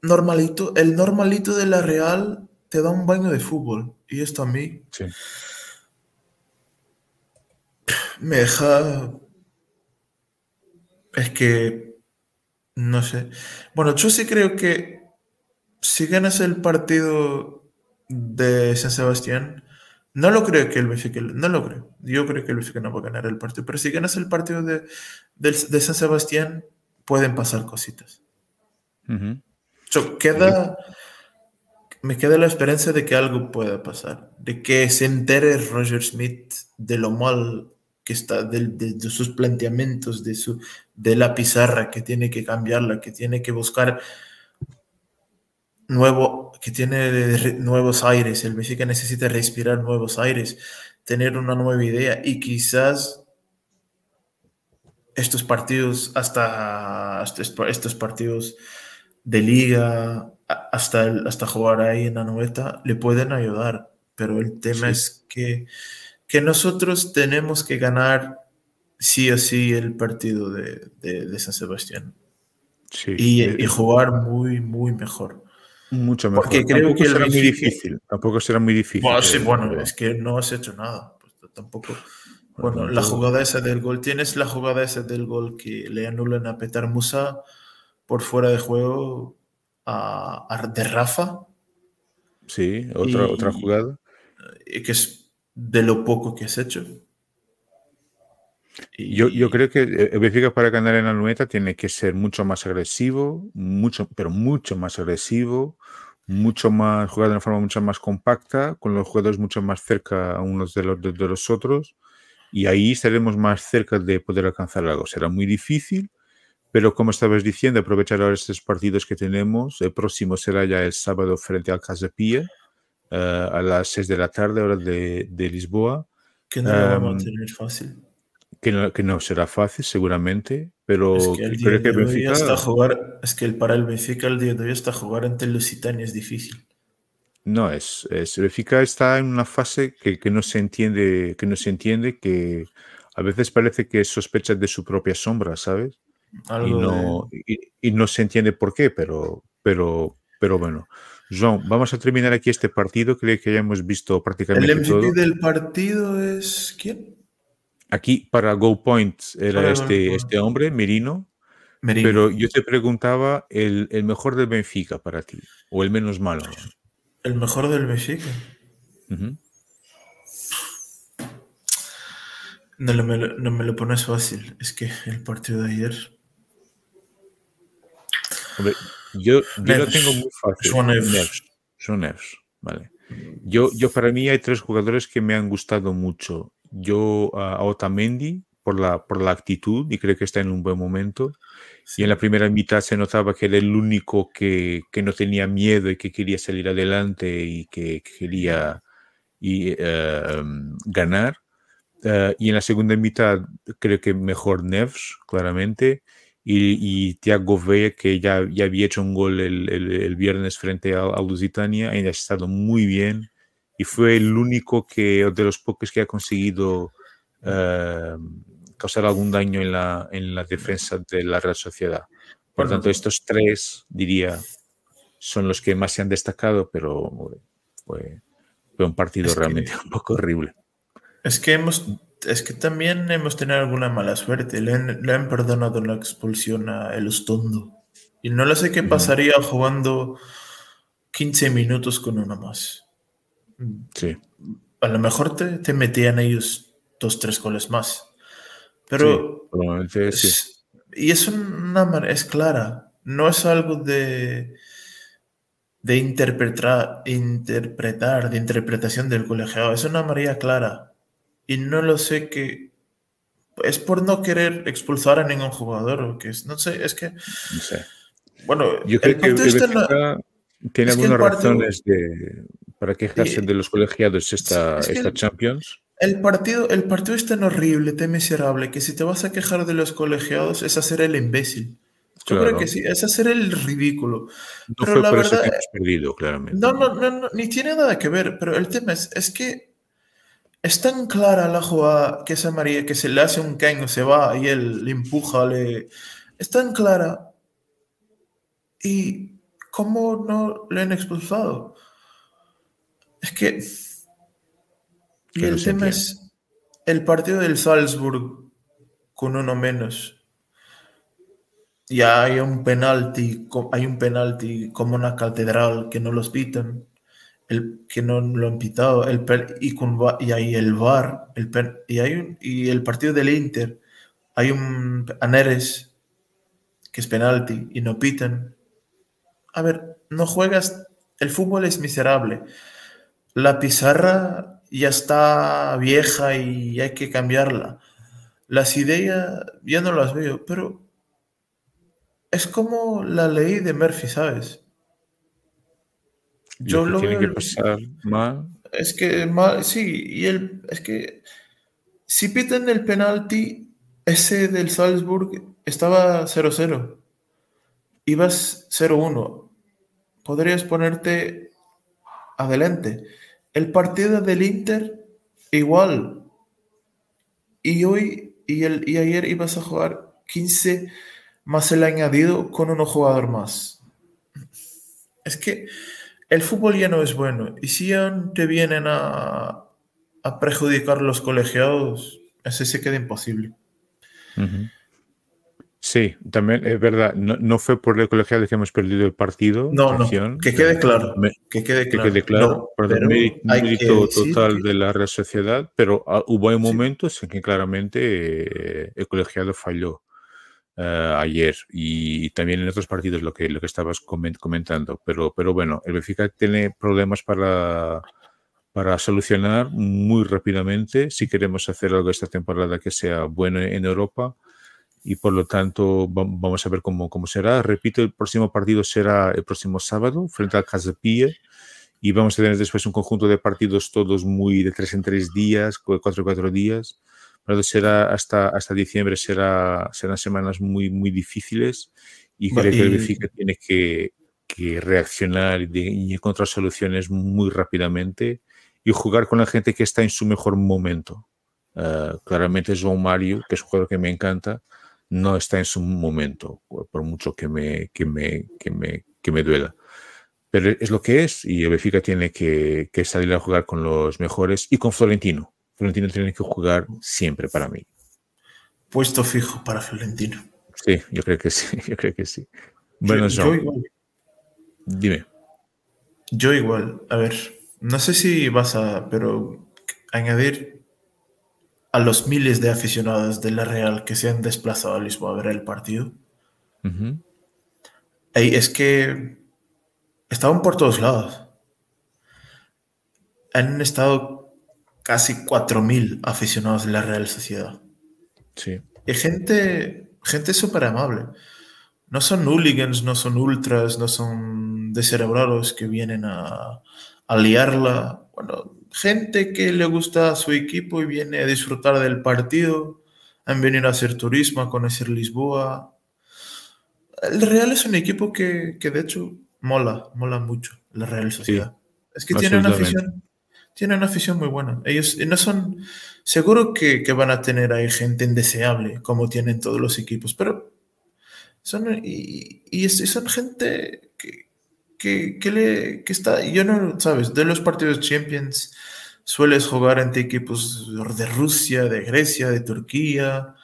normalito, el normalito de la Real te da un baño de fútbol. Y esto a mí sí. me deja. Es que. No sé. Bueno, yo sí creo que si ganas el partido de San Sebastián, no lo creo que el Benfica, no lo creo. Yo creo que el Benfica no va a ganar el partido, pero si ganas el partido de, de, de San Sebastián, pueden pasar cositas. Uh -huh. So, queda, me queda la esperanza de que algo pueda pasar, de que se entere Roger Smith de lo mal que está, de, de, de, sus planteamientos, de, su, de la pizarra, que tiene que cambiarla, que tiene que buscar nuevo, que tiene nuevos aires, el Benfica necesita respirar nuevos aires, tener una nueva idea y quizás estos partidos, hasta, hasta estos partidos de liga hasta, hasta jugar ahí en la noveta le pueden ayudar, pero el tema es que, que nosotros tenemos que ganar sí o sí el partido de, de, San Sebastián. Sí, y, y, jugar muy, muy mejor. Mucho mejor. Porque creo que será muy difícil. Tampoco será muy difícil. Bueno, sí, bueno, es que no has hecho nada. Pues tampoco. Bueno, la jugada esa del gol. Tienes la jugada esa del gol que le anulan a Petar Musa por fuera de juego a, de Rafa. Sí, otra, otra jugada. Que es de lo poco que has hecho. Yo, yo, creo que el eh, Benfica para ganar en la luneta tiene que ser mucho más agresivo, mucho, pero mucho más agresivo, mucho más, jugar de una forma mucho más compacta, con los jugadores mucho más cerca unos de los, de, los otros, y ahí estaremos más cerca de poder alcanzar algo. Será muy difícil, pero como estabas diciendo, aprovechar ahora estos partidos que tenemos. El próximo será ya el sábado frente al Casapía, uh, a las 6 de la tarde, hora de, de Lisboa. Que no lo vamos a em, tener fácil. Que no, que no, será fácil, seguramente, pero es que, el día de Benfica... hasta jugar, es que el, para el Benfica el día de hoy hasta jugar ante el Lusitania es difícil. No, es, es Benfica está en una fase que, que, no se entiende, que no se entiende, que a veces parece que sospecha de su propia sombra, ¿sabes? Y, no, y, no se entiende por qué, pero, pero, pero bueno. Joan, vamos a terminar aquí este partido. Creo que ya hemos visto prácticamente ¿El MVP del partido es quién? Aquí para Go Points era este, este hombre, Merino. Pero yo te preguntaba el, el, mejor del Benfica para ti, o el menos malo. El mejor del Benfica. no, me lo, no, me lo, pones fácil. Es que el partido de ayer. Hombre, yo, yo lo tengo muy fácil. Son Nevs. Vale. Yo, yo para mí hay tres jugadores que me han gustado mucho yo a Otamendi por la, por la actitud y creo que está en un buen momento. Y en la primera mitad se notaba que era el único que, que, no tenía miedo y que quería salir adelante y que, quería y, uh, ganar. Uh, y en la segunda mitad creo que mejor Neves, claramente. Y, y Thiago Vea, que ya, ya había hecho un gol el, el, el viernes frente a, a Lusitania, ha estado muy bien y fue el único que, de los pocos que ha conseguido uh, causar algún daño en la, en la defensa de la Real Sociedad. Por lo tanto, estos tres, diría, son los que más se han destacado, pero fue, fue un partido es realmente que, <laughs> un poco horrible. Es que hemos, es que también hemos tenido alguna mala suerte. Le han, le han perdonado la expulsión a El Ostondo. Y no lo sé qué pasaría jugando 15 minutos con uno más. Sí. A lo mejor te, te metían ellos dos, tres goles más. Pero. es, Y es una manera, es clara. No es algo de, de interpretar, interpretar, de interpretación del colegiado. Es una manera clara. Y no lo sé que. Es por no querer expulsar a ningún jugador. O que es, no sé, es que. No sé. Bueno, yo creo que tiene algunas razones de, para quejarse de los colegiados esta, esta Champions. El partido, el partido es tan horrible, tan miserable, que si te vas a quejar de los colegiados es hacer el imbécil. Yo creo que sí, es hacer el ridículo. No pero fue la por verdad, eso que hemos perdido, claramente. No, no, no, ni tiene nada que ver, pero el tema es, es que es tan clara la jugada que esa María, que se le hace un caño, se va y él le empuja, le... es tan clara. ¿Y cómo no le han expulsado? Es que. Y el tema es el partido del Salzburg con uno menos. Ya hay un penalti, hay un penalti como una catedral que no los pitan, el que no lo han pitado, el y, con, y hay el VAR, el y hay un, y el partido del Inter, hay un Aneres que es penalti y no pitan. A ver, no juegas, el fútbol es miserable la pizarra ya está vieja y hay que cambiarla. Las ideas ya no las veo, pero es como la ley de Murphy, ¿sabes? Yo lo tiene que pasar mal. Es que mal, sí, y el, es que si piten el penalti, ese del Salzburg estaba 0-0. Ibas 0-1. podrías ponerte adelante. El partido del Inter, igual. Y hoy y, el, y ayer ibas a jugar 15 más el añadido con uno jugador más. Es que el fútbol ya no es bueno. Y si te vienen a, a perjudicar los colegiados, ese se queda imposible. Sí, también es verdad, no, fue por el colegiado que hemos perdido el partido. No, no, que quede claro. que quede claro. Que quede claro, pero mérito total de la Real Sociedad, pero ah, hubo momentos en que claramente eh, el colegiado falló. Eh, ayer. Y, también en otros partidos lo que, lo que estabas comentando. Pero, pero bueno, el Benfica tiene problemas para, para solucionar muy rápidamente. Si queremos hacer algo esta temporada que sea bueno en Europa. Y por lo tanto vamos a ver cómo, cómo será. Repito, el próximo partido será el próximo sábado frente al Casapille y vamos a tener después un conjunto de partidos todos muy de tres en tres días, cuatro en cuatro días pero será hasta, hasta diciembre será, serán semanas muy, muy difíciles y creo que el Benfica tiene que, que reaccionar y, encontrar soluciones muy rápidamente y jugar con la gente que está en su mejor momento. Uh, claramente João Mario, que es un jugador que me encanta, no está en su momento, por mucho que me, que me, que me, que me duela. Pero es lo que es y el Benfica tiene que, que salir a jugar con los mejores y con Florentino. Florentino tiene que jugar siempre para mí. Puesto fijo para Florentino. Sí, yo creo que sí, <laughs> yo creo que sí. Bueno, yo, igual. Dime. Yo igual, a ver, no sé si vas a, pero añadir a los miles de aficionados de la Real que se han desplazado a Lisboa a ver el partido. es que estaban por todos lados. Han estado casi 4.000 aficionados de la Real Sociedad. Sí. Y gente, gente súper amable. No son hooligans, no son ultras, no son descerebrados que vienen a, a liarla. Bueno, gente que le gusta a su equipo y viene a disfrutar del partido. Han venido a hacer turismo, a conocer Lisboa. El Real es un equipo que, que de hecho mola, mola mucho, la Real Sociedad. es que tiene una afición tienen una afición muy buena. Ellos no son, seguro que, van a tener ahí gente indeseable, como tienen todos los equipos, pero son, y, y son gente que, que, que, está, yo no, sabes, de los partidos Champions sueles jugar ante equipos de Rusia, de Grecia, de Turquía,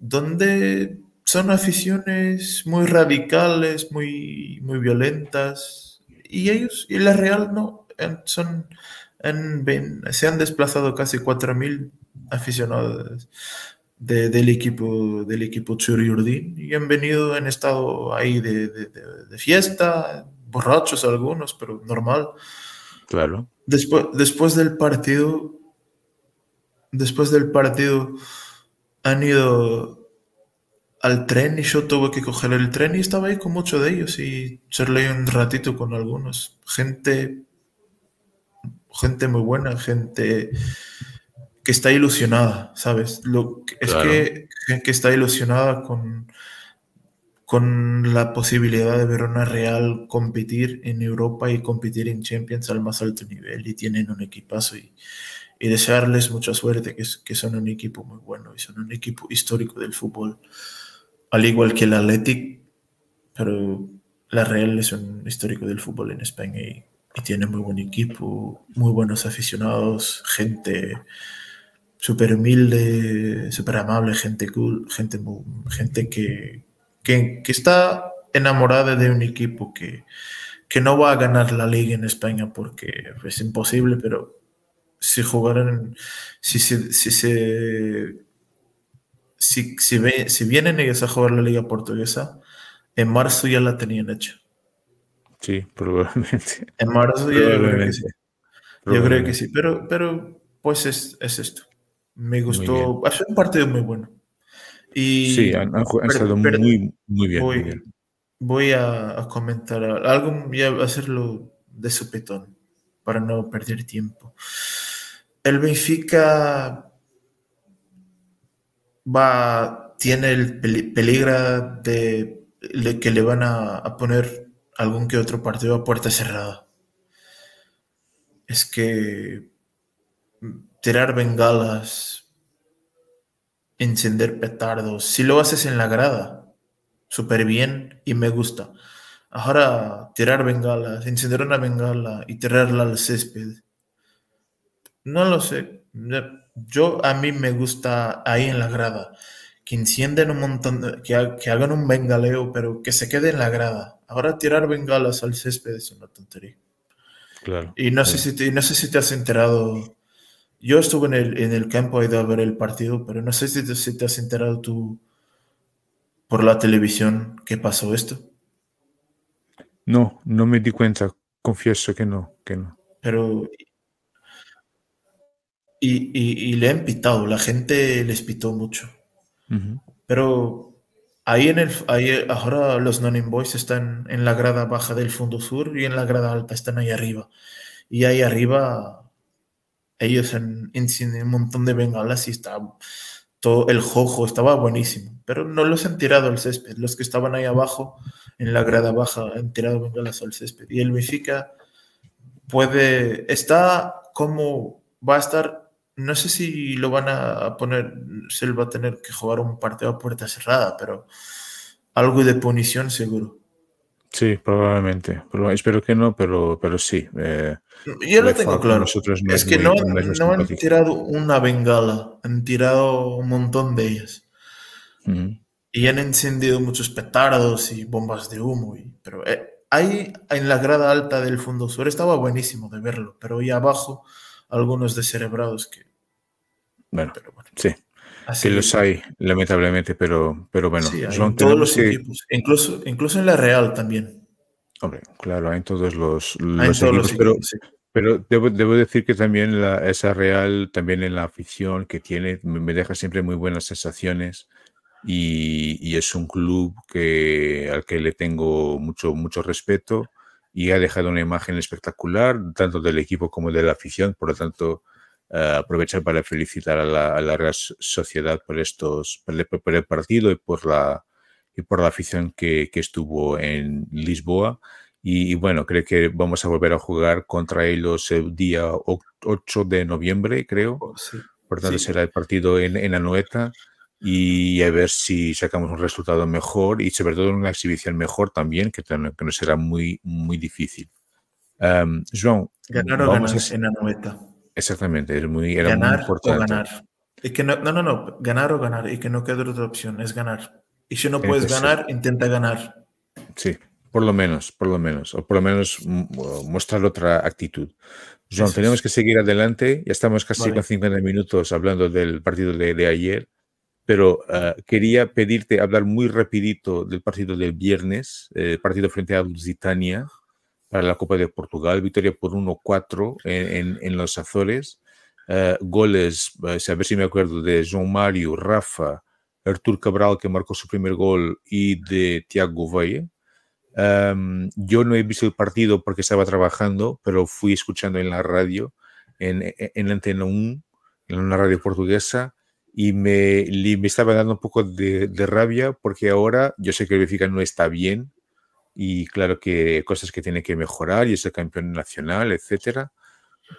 donde son aficiones muy radicales, muy, muy violentas, y ellos, y la Real no, son se han desplazado casi 4.000 aficionados del equipo del equipo Churi y han venido en estado ahí de, de, fiesta, borrachos algunos, pero normal. Claro. Después, después del partido, después del partido han ido al tren y yo tuve que coger el tren y estaba ahí con muchos de ellos y charlé un ratito con algunos. Gente gente muy buena, gente que está ilusionada, ¿sabes? Lo, es que, que está ilusionada con, con la posibilidad de ver una Real competir en Europa y competir en Champions al más alto nivel y tienen un equipazo y, y desearles mucha suerte, que, que son un equipo muy bueno y son un equipo histórico del fútbol, al igual que el Athletic, pero la Real es un histórico del fútbol en España y y tiene muy buen equipo, muy buenos aficionados, gente súper humilde, súper amable, gente cool, gente, gente que, que, que, está enamorada de un equipo que, que no va a ganar la liga en España porque es imposible, pero si jugaran, si se, si se si, si, si vienen ellos a jugar la liga portuguesa, en marzo ya la tenían hecha. Sí, probablemente. <laughs> En marzo yo creo que sí. Yo creo que sí, pero, pero pues es, es esto. Me gustó. Ha sido un partido muy bueno. Y, sí, han, estado muy, muy bien. Voy, voy a, comentar algo, voy a hacerlo de supetón para no perder tiempo. El Benfica va, tiene el peligro de, que le van a, a poner algún que otro partido a puerta cerrada. Es que tirar bengalas, encender petardos, si lo haces en la grada, súper bien y me gusta. Ahora tirar bengalas, encender una bengala y tirarla al césped, no lo sé. Yo a mí me gusta ahí en la grada que encienden un montón, que, hagan un bengaleo, pero que se quede en la grada. Ahora tirar bengalas al césped es una tontería. Claro. Y no, sé, si te, no sé si te has enterado. Yo estuve en el, en el campo, he ido a ver el partido, pero no sé si te, si te has enterado tú por la televisión qué pasó esto. No, no me di cuenta. Confieso que no, que no. Pero y, y, le han pitado, la gente les pitó mucho. Pero ahí en el ahí ahora los non-invoice están en la grada baja del fondo sur y en la grada alta están ahí arriba. Y ahí arriba ellos han encienden un montón de bengalas y está todo el jojo estaba buenísimo, pero no los han tirado al césped. Los que estaban ahí abajo en la grada baja han tirado bengalas al césped. Y el Benfica puede está como va a estar no sé si lo van a poner, se va a tener que jugar un partido a puerta cerrada, pero algo de punición seguro. Sí, probablemente. espero que no, pero, pero sí. Eh, Yo lo tengo claro. es que no, han tirado una bengala, han tirado un montón de ellas. Y han encendido muchos petardos y bombas de humo. Y, pero eh, ahí en la grada alta del fondo sur estaba buenísimo de verlo, pero ahí abajo algunos descerebrados que bueno, sí. Así los hay, lamentablemente, pero, pero bueno. son todos los equipos, incluso, incluso en la Real también. Hombre, claro, hay en todos los, equipos, pero, pero debo, decir que también la, esa Real, también en la afición que tiene, me deja siempre muy buenas sensaciones y, y, es un club que, al que le tengo mucho, mucho respeto y ha dejado una imagen espectacular, tanto del equipo como de la afición, por lo tanto eh, aprovechar para felicitar a la, Real Sociedad por estos por el, partido y por la y por la afición que, estuvo en Lisboa. Y, bueno, creo que vamos a volver a jugar contra ellos el día 8 de noviembre, creo. Oh, por tanto, será el partido en, en Anoeta y a ver si sacamos un resultado mejor y sobre todo una exhibición mejor también, que, que no será muy, muy difícil. Um, João, ganar o ganar en Anoeta. Exactamente, es muy, era ganar muy importante. O ganar. Y que no, no, no, no, ganar o ganar y que no quede otra opción, es ganar. Y si no puedes ganar, intenta ganar. Sí, por lo menos, por lo menos, o por lo menos mostrar otra actitud. Joan, tenemos que seguir adelante, ya estamos casi con 50 minutos hablando del partido de, ayer, pero ah, quería pedirte hablar muy rapidito del partido del viernes, el eh, partido frente a Lusitania, para la Copa de Portugal, victoria por 1-4 en, en, los Azores. Uh, goles, a ver si me acuerdo, de João Mário, Rafa, Artur Cabral, que marcó su primer gol, y de Tiago Gouveia. Um, yo no he visto el partido porque estaba trabajando, pero fui escuchando en la radio, en, en Antena 1, en una radio portuguesa, y me, me estaba dando un poco de, de rabia porque ahora yo sé que el Benfica no está bien, y claro que cosas que tiene que mejorar y es el campeón nacional, etcétera.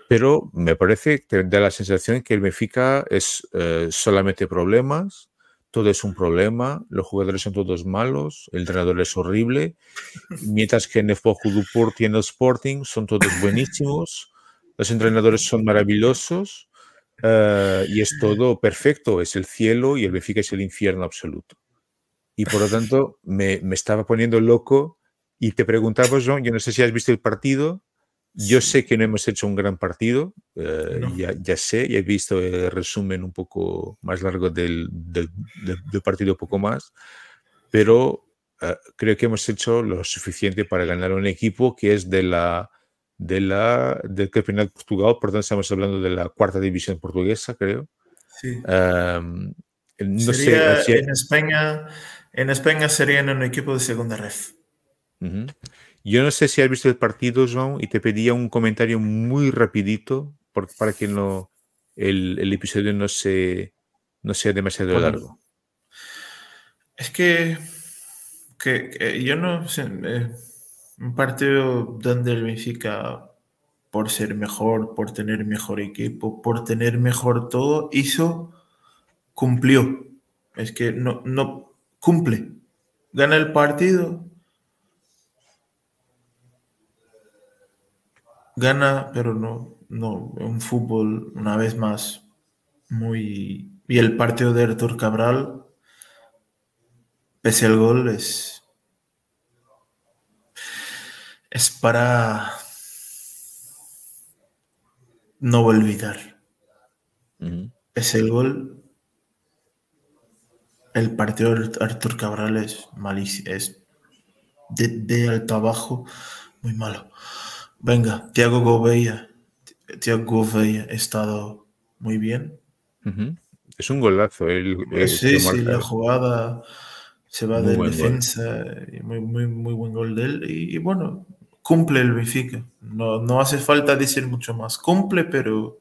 Pero me parece que da la sensación que el Benfica es eh, solamente problemas, todo es un problema, los jugadores son todos malos, el entrenador es horrible, mientras que en el Duport y en el Sporting son todos buenísimos, los entrenadores son maravillosos eh, y es todo perfecto, es el cielo y el Benfica es el infierno absoluto. Y por lo tanto me, me estaba poniendo loco y te preguntaba, John, yo no sé si has visto el partido. Yo sé que no hemos hecho un gran partido, eh, ya, ya, sé, y he visto el resumen un poco más largo del, del, del, partido, un poco más, pero uh, creo que hemos hecho lo suficiente para ganar un equipo que es de la, de la, del campeonato Portugal, por tanto estamos hablando de la cuarta división portuguesa, creo. Sí. Um, no sería, sé, en, España, en España serían un equipo de segunda ref. Yo no sé si has visto el partido, João, y te pedía un comentario muy rapidito para que no, el, el episodio no, se, no sea demasiado largo. Es que, que, yo no sé, eh, Un partido donde el Benfica, por ser mejor, por tener mejor equipo, por tener mejor todo, hizo, cumplió. Es que no, no cumple. Gana el partido, gana, pero no, no, un fútbol una vez más muy... Y el partido de Artur Cabral, pese al gol, es... Es para no olvidar. Es el gol. El partido de Artur Cabral es malísimo. Es de, de alto abajo, muy malo. Venga, Tiago Gouveia. Tiago Gouveia ha estado muy bien. Es un golazo. sí, sí, la jugada se va de defensa. muy, muy, muy buen gol de él. Y, bueno, cumple el Benfica. No, no hace falta decir mucho más. Cumple, pero.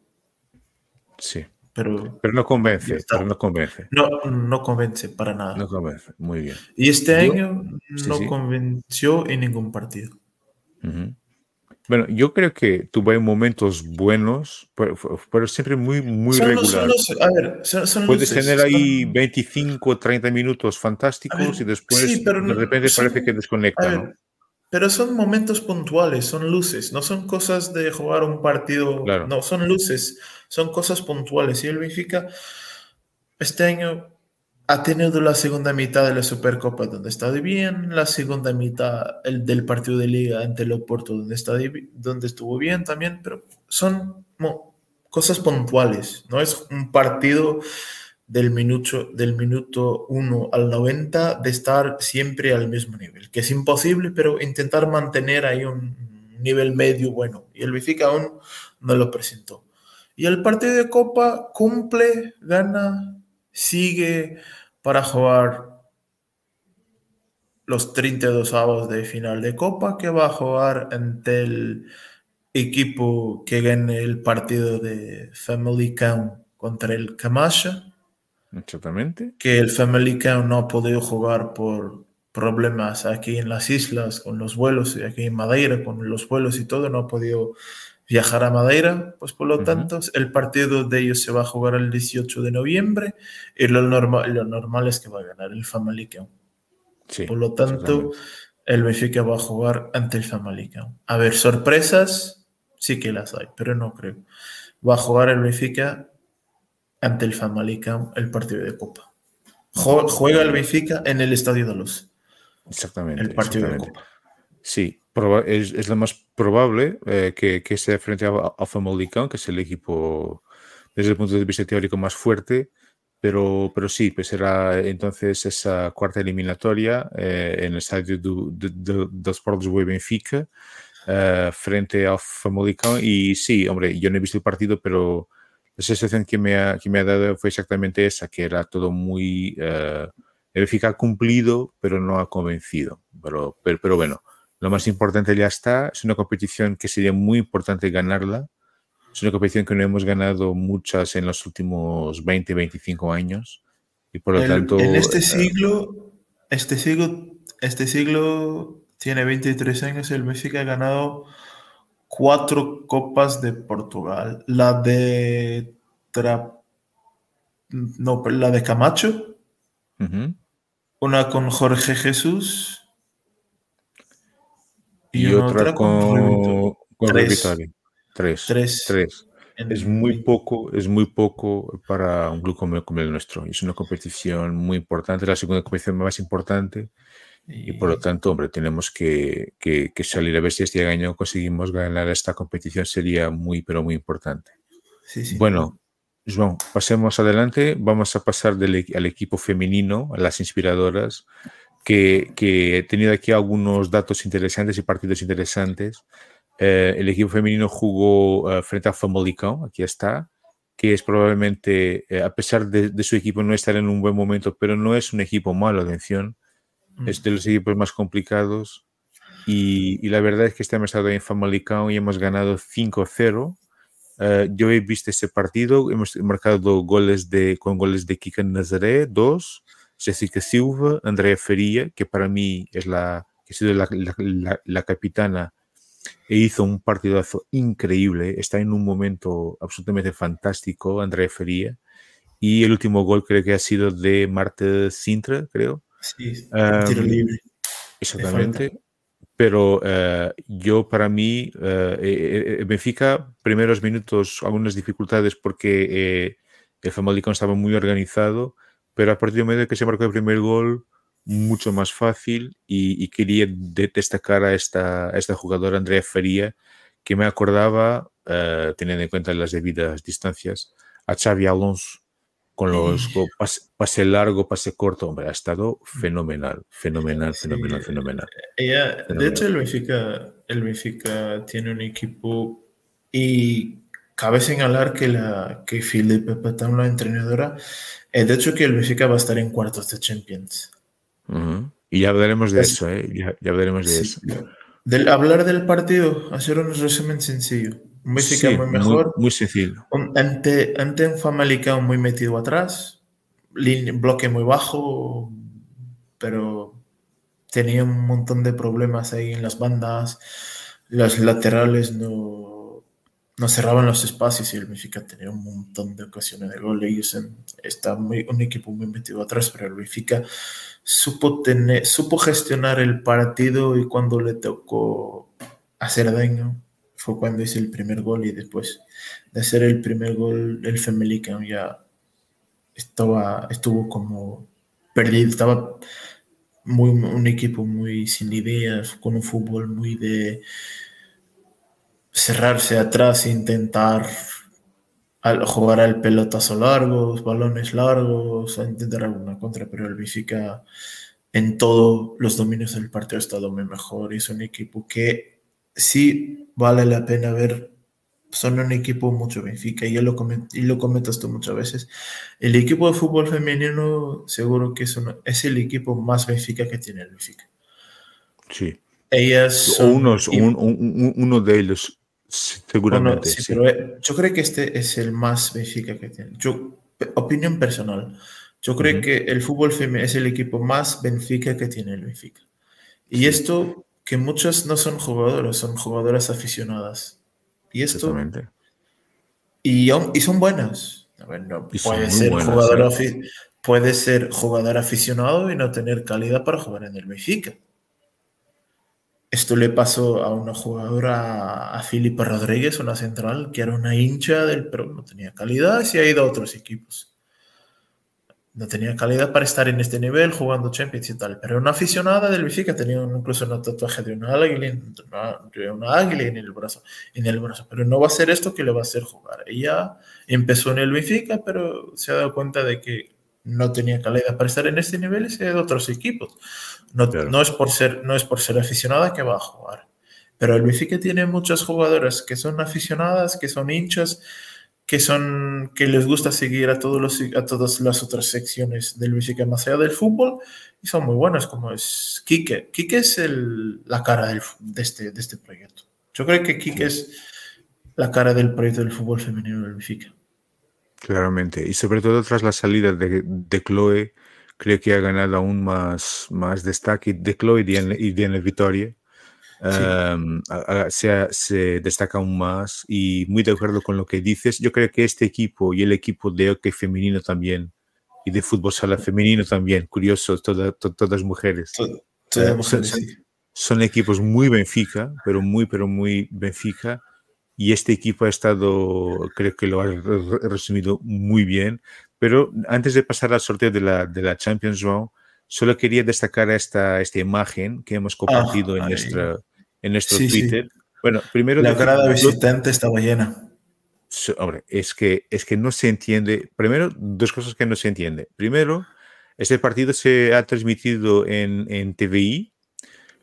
Sí. Pero, pero no convence, pero no convence. No, no convence para nada. No convence, muy bien. Y este año no convenció en ningún partido. Bueno, yo creo que tuve momentos buenos, pero, siempre muy, muy regulares. a ver, son, Puedes tener ahí 25, 30 minutos fantásticos y después de repente parece que desconecta, ¿no? Pero son momentos puntuales, son luces, no son cosas de jugar un partido. No, son luces, son cosas puntuales. Y el Benfica este año ha tenido la segunda mitad de la Supercopa donde está bien, la segunda mitad el del partido de liga ante el Oporto donde, está, donde estuvo bien también, pero son cosas puntuales, no es un partido del minuto, del minuto 1 al 90 de estar siempre al mismo nivel, que es imposible, pero intentar mantener ahí un nivel medio bueno. Y el Benfica aún no lo presentó. Y el partido de Copa cumple, gana, sigue para jugar los 32 avos de final de Copa, que va a jugar ante el equipo que gane el partido de Family Count contra el Camacha. Exactamente. Que el Family Count no ha podido jugar por problemas aquí en las islas, con los vuelos, y aquí en Madeira, con los vuelos y todo, no ha podido viajar a Madeira, pues por lo tanto el partido de ellos se va a jugar el 18 de noviembre y lo normal, lo normal es que va a ganar el Famalicão. por lo tanto, el Benfica va a jugar ante el Famalicão. A ver, sorpresas sí que las hay, pero no creo. Va a jugar el Benfica ante el Famalicão el partido de Copa. Juega el Benfica en el Estadio de Luz. Exactamente. El partido de Copa. Sí, es, lo más probable eh, que, que, sea frente a, a que es el equipo desde el punto de vista teórico más fuerte, pero, pero sí, pues será entonces esa cuarta eliminatoria eh, en el estadio de, de, de, Benfica eh, frente a Famalicão y sí, hombre, yo no he visto el partido, pero la sensación que me ha, que me ha dado fue exactamente esa, que era todo muy... Eh, Benfica ha cumplido, pero no ha convencido. Pero, pero, pero bueno, lo más importante ya está. Es una competición que sería muy importante ganarla. Es una competición que no hemos ganado muchas en los últimos 20, 25 años. Y por lo tanto. En este eh, siglo, este siglo, este siglo tiene 23 años. El México ha ganado cuatro copas de Portugal. La de no, la de Camacho. Una con Jorge Jesús y, otra, con, con tres. Tres. Tres. Es muy poco, es muy poco para un club como, el nuestro. Es una competición muy importante, la segunda competición más importante. Y, por lo tanto, hombre, tenemos que, que, salir a ver si este año conseguimos ganar esta competición. Sería muy, pero muy importante. Bueno, Joan, pasemos adelante. Vamos a pasar del, al equipo femenino, a las inspiradoras que, he tenido aquí algunos datos interesantes y partidos interesantes. Eh, el equipo femenino jugó eh, frente a Famalicão, aquí está, que es probablemente, eh, a pesar de, su equipo no estar en un buen momento, pero no es un equipo malo, atención, mm. es de los equipos más complicados. Y, la verdad es que este hemos estado en Famalicão y hemos ganado 5-0. yo he visto ese partido, hemos marcado goles de, con goles de Kika Nazaré, dos, Jessica Silva, Andrea Faria, que para mí es la que ha sido la, capitana e hizo un partidazo increíble. Está en un momento absolutamente fantástico, Andrea Fería. Y el último gol creo que ha sido de Marte Sintra, creo. Sí, tiro libre. Exactamente. Pero eh, yo, para mí, eh, Benfica, primeros minutos, algunas dificultades porque el Famalicón estaba muy organizado, pero a partir del momento que se marcó el primer gol, mucho más fácil y, quería destacar a esta, esta jugadora, Andrea Fería, que me acordaba, uh, teniendo en cuenta las debidas distancias, a Xavi Alonso con los pase, largo, pase corto, hombre, ha estado fenomenal, fenomenal, fenomenal, fenomenal. Ella, De hecho, el Benfica, el Benfica tiene un equipo y cabe señalar que, la, que Filipe Petán, la entrenadora, el de hecho que el Benfica va a estar en cuartos de Champions. Y ya hablaremos de eso, ¿eh? Ya, hablaremos de eso. Del, hablar del partido, hacer un resumen sencillo. Un Benfica muy mejor. Muy, sencillo. ante, ante un Famalicão muy metido atrás, bloque muy bajo, pero tenía un montón de problemas ahí en las bandas. Las laterales no, no cerraban los espacios y el Benfica tenía un montón de ocasiones de gol. Ellos está muy, un equipo muy metido atrás, pero el Benfica supo, tener, supo gestionar el partido y cuando le tocó hacer daño fue cuando hice el primer gol y después de hacer el primer gol el Famalicão ya estaba, estuvo como perdido, estaba muy, un equipo muy sin ideas, con un fútbol muy de cerrarse atrás e intentar jugar al pelotazo largos, balones largos, a intentar alguna contra, pero el Benfica en todos los dominios del partido ha estado muy mejor. Es un equipo que sí vale la pena ver. Son un equipo mucho Benfica y, lo, y lo comentas tú muchas veces. El equipo de fútbol femenino seguro que es, es el equipo más Benfica que tiene el Benfica. Sí. Ellas son, Unos, uno de ellos Seguramente. sí, Pero eh, yo creo que este es el más Benfica que tiene. Yo, opinión personal, yo creo que el fútbol femenino es el equipo más Benfica que tiene el Benfica. Y esto, que muchas no son jugadoras, son jugadoras aficionadas. Y esto. Y, y son buenas. puede, ser jugador, puede ser jugador aficionado y no tener calidad para jugar en el Benfica. Esto le pasó a una jugadora, a Filipe Rodríguez, una central, que era una hincha del, pero no tenía calidad se ha ido a otros equipos. No tenía calidad para estar en este nivel jugando Champions y tal, pero una aficionada del Benfica tenía incluso un tatuaje de una águila, una, águila en el brazo, en el brazo, pero no va a ser esto que le va a hacer jugar. Ella empezó en el Benfica, pero se ha dado cuenta de que no tenía calidad para estar en este nivel y a otros equipos. No, es por ser, no es por ser aficionada que va a jugar. Pero el Benfica tiene muchas jugadoras que son aficionadas, que son hinchas, que son que les gusta seguir a todos los a todas las otras secciones del Benfica más allá del fútbol y son muy buenas como es Quique. Quique es el, la cara del, de, este, de este proyecto. Yo creo que Quique es la cara del proyecto del fútbol femenino del Benfica. Claramente. Y sobre todo tras la salida de, de Chloe, creo que ha ganado aún más, más destaque de Chloe y Diana Vittoria. Em, se, se, destaca aún más y muy de acuerdo con lo que dices. Yo creo que este equipo y el equipo de hockey femenino también y de fútbol sala femenino también, curioso, todas mujeres. Eh, son, equipos muy Benfica, pero muy, pero muy Benfica. Y este equipo ha estado, creo que lo ha resumido muy bien. Pero antes de pasar al sorteo de la, de la Champions League, solo quería destacar esta, esta imagen que hemos compartido en, nuestra, en nuestro Twitter. Bueno, primero... La grada visitante estaba llena. Hombre, es que, es que no se entiende. Primero, dos cosas que no se entiende. Primero, este partido se ha transmitido en, en TVI.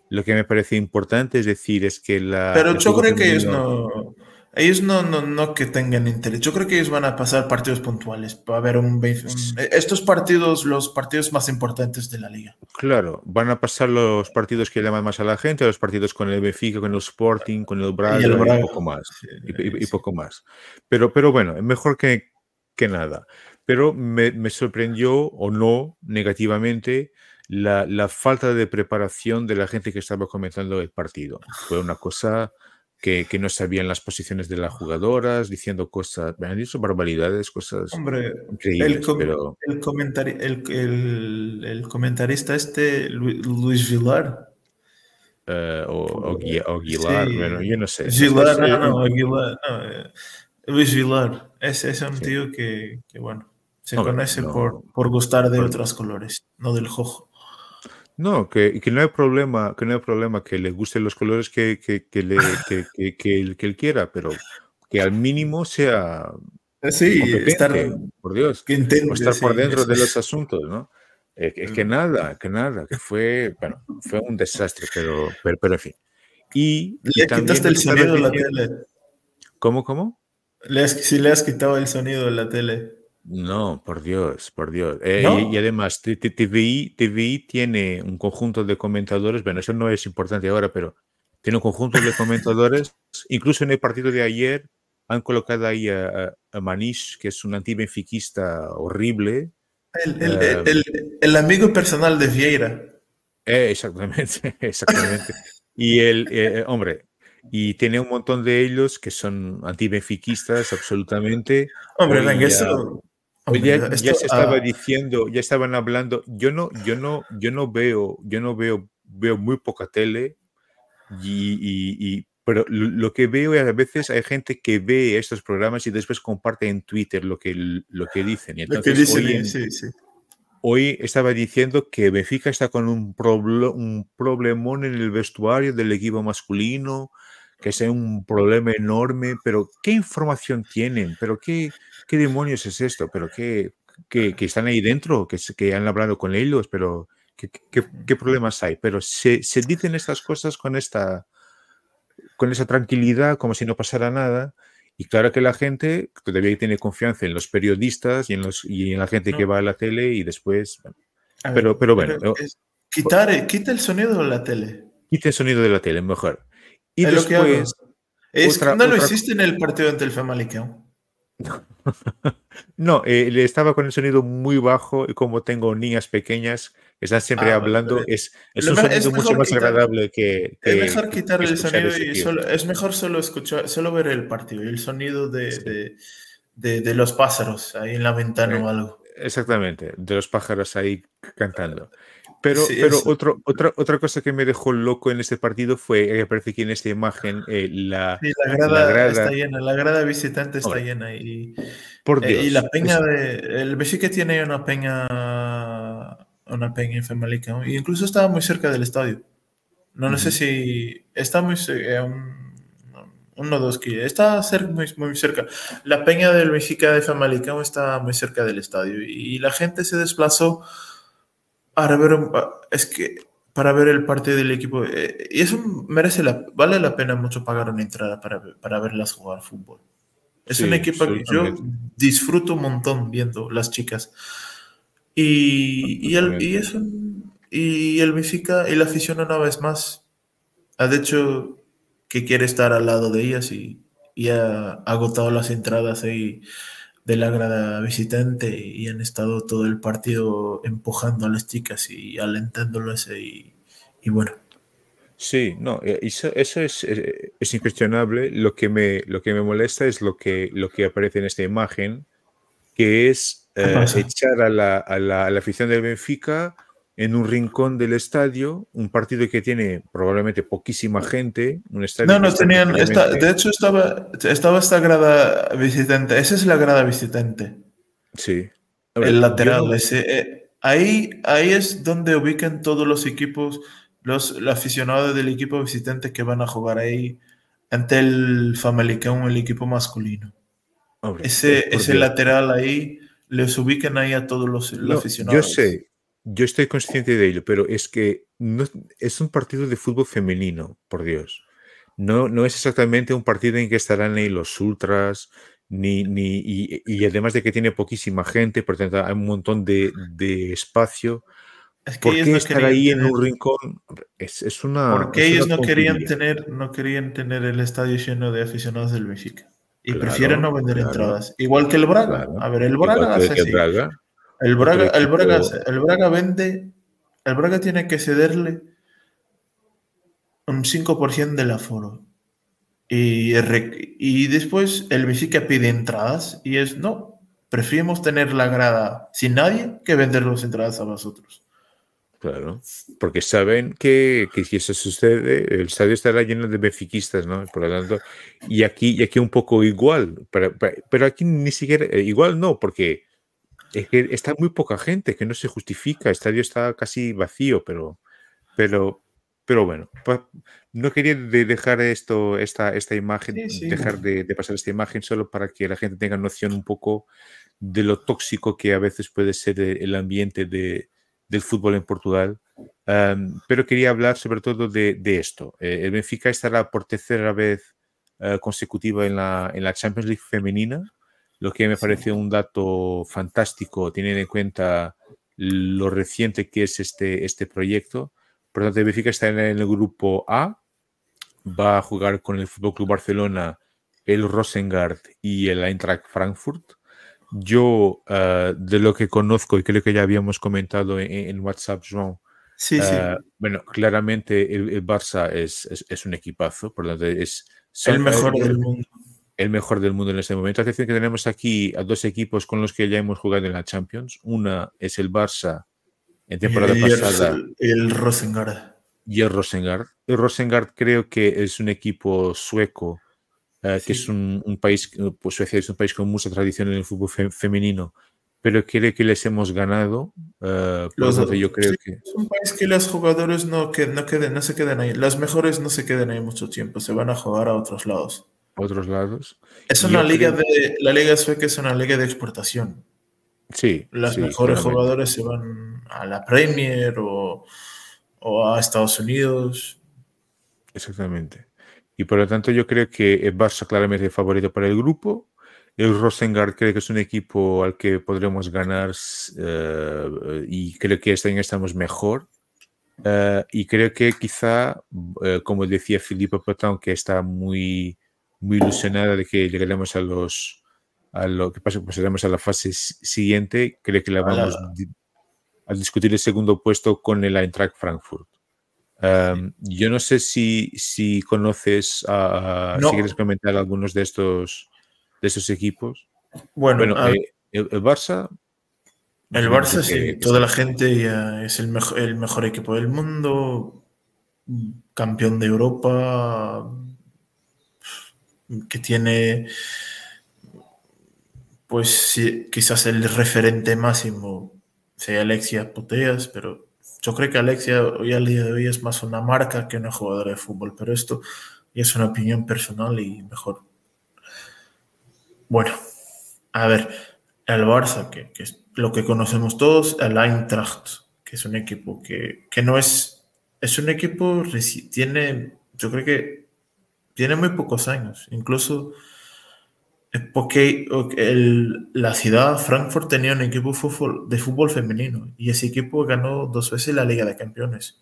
Lo que me parece importante es decir, es que la. Pero yo creo que ellos no. Ellos no, no, no que tengan interés. Yo creo que ellos van a pasar partidos puntuales. Va a haber un, estos partidos, los partidos más importantes de la liga. Claro, van a pasar los partidos que llaman más a la gente, los partidos con el Benfica, con el Sporting, con el Braga y, poco más. y, poco más. Pero, pero bueno, mejor que, que nada. Pero me, me sorprendió o no negativamente la, la, falta de preparación de la gente que estaba comenzando el partido. Fue una cosa que, que no sabían las posiciones de las jugadoras, diciendo cosas, me han dicho barbaridades, cosas Hombre, increíbles. El, com pero... el, comentari el, el, el, comentarista este, Luis Villar. Uh, o, o, o, Aguilar, sí. bueno, yo no sé. Villar, no, no, Aguilar, no, eh, Luis Villar, ese es un sí. tío que, que, bueno, se Hombre, conoce no, por, por gustar de por... otros colores, no del jojo. No, que, que, no hay problema, que no hay problema que le gusten los colores que, que, que le, que, que, <laughs> que, él, que él quiera, pero que al mínimo sea sí, estar, por Dios, que entiende, o estar sí, por dentro de los asuntos, ¿no? Es que, es que nada, que nada, que fue, bueno, fue un desastre, pero, pero, pero en fin. Y, y le quitaste el sonido de la tele. ¿Cómo, cómo? Le has, si le has quitado el sonido de la tele. No, por Dios, por Dios. Eh, ¿No? y, y, además, TVI, TVI tiene un conjunto de comentadores, bueno, eso no es importante ahora, pero tiene un conjunto de comentadores. <laughs> Incluso en el partido de ayer han colocado ahí a, a Manish, que es un antibenfiquista horrible. El, el, el, el, amigo personal de Vieira. Eh, exactamente, <laughs> exactamente. y el, eh, hombre, y tiene un montón de ellos que son antibenfiquistas absolutamente. Hombre, venga, eso, Hoy ya, esto, ya, se estaba uh... diciendo, ya estaban hablando, yo no, yo no, yo no veo, yo no veo, veo muy poca tele, y, y, y, pero lo que veo es a veces hay gente que ve estos programas y después comparte en Twitter lo que, lo que dicen. Y entonces, que dicen hoy, en, sí, sí. hoy, estaba diciendo que Benfica está con un, un problemón en el vestuario del equipo masculino, que es un problema enorme, pero ¿qué información tienen? ¿Pero qué, qué demonios es esto? ¿Pero qué, qué, que están ahí dentro? ¿Que, que han hablado con ellos? ¿Pero qué, qué, qué problemas hay? Pero se, se, dicen estas cosas con esta, con esa tranquilidad, como si no pasara nada. Y claro que la gente todavía tiene confianza en los periodistas y en, los, y en la gente no. que va a la tele y después... Bueno, pero, ver, pero bueno... Pero es, quitar, quita el sonido de la tele. Quita el sonido de la tele, mejor. Y es después. Es otra, no lo hiciste en el partido ante el Famalicão. <laughs> no, eh, le estaba con el sonido muy bajo y como tengo niñas pequeñas que están siempre ah, hablando, vale. es, es un sonido es mucho más quitar, agradable que, que, Es mejor quitar que el sonido y solo, es mejor solo escuchar, solo ver el partido y el sonido de, sí. de, de, de, los pájaros ahí en la ventana eh, o algo. Exactamente, de los pájaros ahí cantando. Pero, sí, pero otro, otra, otra cosa que me dejó loco en este partido fue que aparece aquí en esta imagen eh, la, sí, la, grada la, grada está llena, la grada visitante está Ahora, llena y, por Dios, eh, y la peña es... de el Benfica tiene una peña una peña en Famalicão e incluso estaba muy cerca del estadio. No, no uh -huh. sé si está muy eh, un, uno dos que está cerca, muy, muy, cerca. La peña del Benfica de Famalicão está muy cerca del estadio y la gente se desplazó para ver, es que para ver el partido del equipo, eh, y eso merece la, vale la pena mucho pagar una entrada para, para verlas jugar fútbol. Es sí, un equipo que yo disfruto un montón viendo las chicas. Y, y, el, y, eso, y el Benfica y la afición una vez más ha dicho que quiere estar al lado de ellas y, y ha agotado las entradas ahí de la grada visitante y han estado todo el partido empujando a las chicas y alentándolas y, y bueno. Sí, no, eso, eso es, es, incuestionable. Lo que, me, lo que me molesta es lo que, lo que aparece en esta imagen, que es eh, echar a la, a, la, a la afición del Benfica en un rincón del estadio, un partido que tiene probablemente poquísima gente, un estadio No, no tenían, esta, de hecho estaba, estaba esta grada visitante, esa es la grada visitante. Sí. Ver, el lateral, no... ese, eh, ahí, ahí es donde ubican todos los equipos, los, los aficionados del equipo visitante que van a jugar ahí ante el Famalicão, el equipo masculino. Hombre, ese, ese lateral ahí, les ubican ahí a todos los, los no, aficionados. Yo sé, yo estoy consciente de ello, pero es que no, es un partido de fútbol femenino, por Dios. No, no es exactamente un partido en que estarán ahí los ultras, ni, ni, y, y además de que tiene poquísima gente, por tanto hay un montón de, de espacio. Es que ¿Por qué no estar ahí tener... en un rincón? Es, es una. Porque ellos una no querían tener, no querían tener el estadio lleno de aficionados del Benfica. Y claro, prefieren no vender claro. entradas. Igual que el Braga. Claro. A ver, el Braga hace así. El Braga, el Braga, el Braga, el Braga vende el Braga tiene que cederle un 5% del aforo. Y, y después el Benfica pide entradas y es, no, preferimos tener la grada sin nadie que vender las entradas a vosotros. Claro, porque saben que, que, si eso sucede, el estadio estará lleno de benfiquistas, ¿no? Por lo tanto, y aquí, y aquí un poco igual, pero, pero aquí ni siquiera, eh, igual no, porque es que está muy poca gente, que no se justifica, el estadio está casi vacío, pero, pero, pero bueno, no quería dejar esto, esta, esta imagen, dejar de, de, pasar esta imagen solo para que la gente tenga noción un poco de lo tóxico que a veces puede ser el ambiente de, del fútbol en Portugal. pero quería hablar sobre todo de, de esto. Eh, el Benfica estará por tercera vez uh, consecutiva en la, en la Champions League femenina, lo que me parece un dato fantástico teniendo en cuenta lo reciente que es este, este proyecto. Por lo tanto, Benfica está en el grupo A, va a jugar con el Fútbol Club Barcelona, el Rosengard y el Eintracht Frankfurt. Yo, uh, de lo que conozco, y creo que ya habíamos comentado en, en WhatsApp, João, sí, sí. Uh, bueno, claramente el, el Barça es, es, es, un equipazo, por lo tanto, es el mejor el, del mundo. El mejor del mundo en este momento. Atención que tenemos aquí a dos equipos con los que ya hemos jugado en la Champions. Una es el Barça en temporada y pasada. El, el Rosengard. Y el Rosengard. El Rosengard creo que es un equipo sueco Uh, que es un, un, país, pues Suecia es un país con mucha tradición en el fútbol fe femenino, pero creo que les hemos ganado. Por Los, yo creo sí, que. Es un país que los jugadores no, que, no, queden, no se quedan ahí. Las mejores no se quedan ahí mucho tiempo, se van a jugar a otros lados. Otros lados. Es una yo liga creo... de. La liga sueca es una liga de exportación. Sí. Sí, mejores claramente. jugadores se van a la Premier o, o a Estados Unidos. Exactamente. Y por lo tanto yo creo que el Barça claramente es favorito para el grupo. El Rosengard creo que es un equipo al que podremos ganar uh, y creo que este año estamos mejor. Uh, y creo que quizá, uh, como decía Filipe Potón, que está muy, muy ilusionada de que llegaremos a los a lo que pasa, pasaremos a la fase siguiente, creo que la vamos a discutir el segundo puesto con el Eintracht Frankfurt. Um, yo no sé si, si conoces, a, no. si quieres comentar algunos de estos, de estos equipos. Bueno, bueno eh, el, el, Barça. El Barça, sí, que, toda la gente ya es el mejor, el mejor equipo del mundo, campeón de Europa, que tiene, pues sí, quizás el referente máximo sea Alexia Puteas, pero yo creo que Alexia hoy al día de hoy es más una marca que una jugadora de fútbol, pero esto es una opinión personal y mejor. Bueno, a ver, el Barça, que, que es lo que conocemos todos, el Eintracht, que es un equipo que, que no es, es un equipo, tiene, yo creo que tiene muy pocos años, incluso porque la ciudad Frankfurt tenía un equipo de fútbol, femenino y ese equipo ganó dos veces la Liga de Campeones.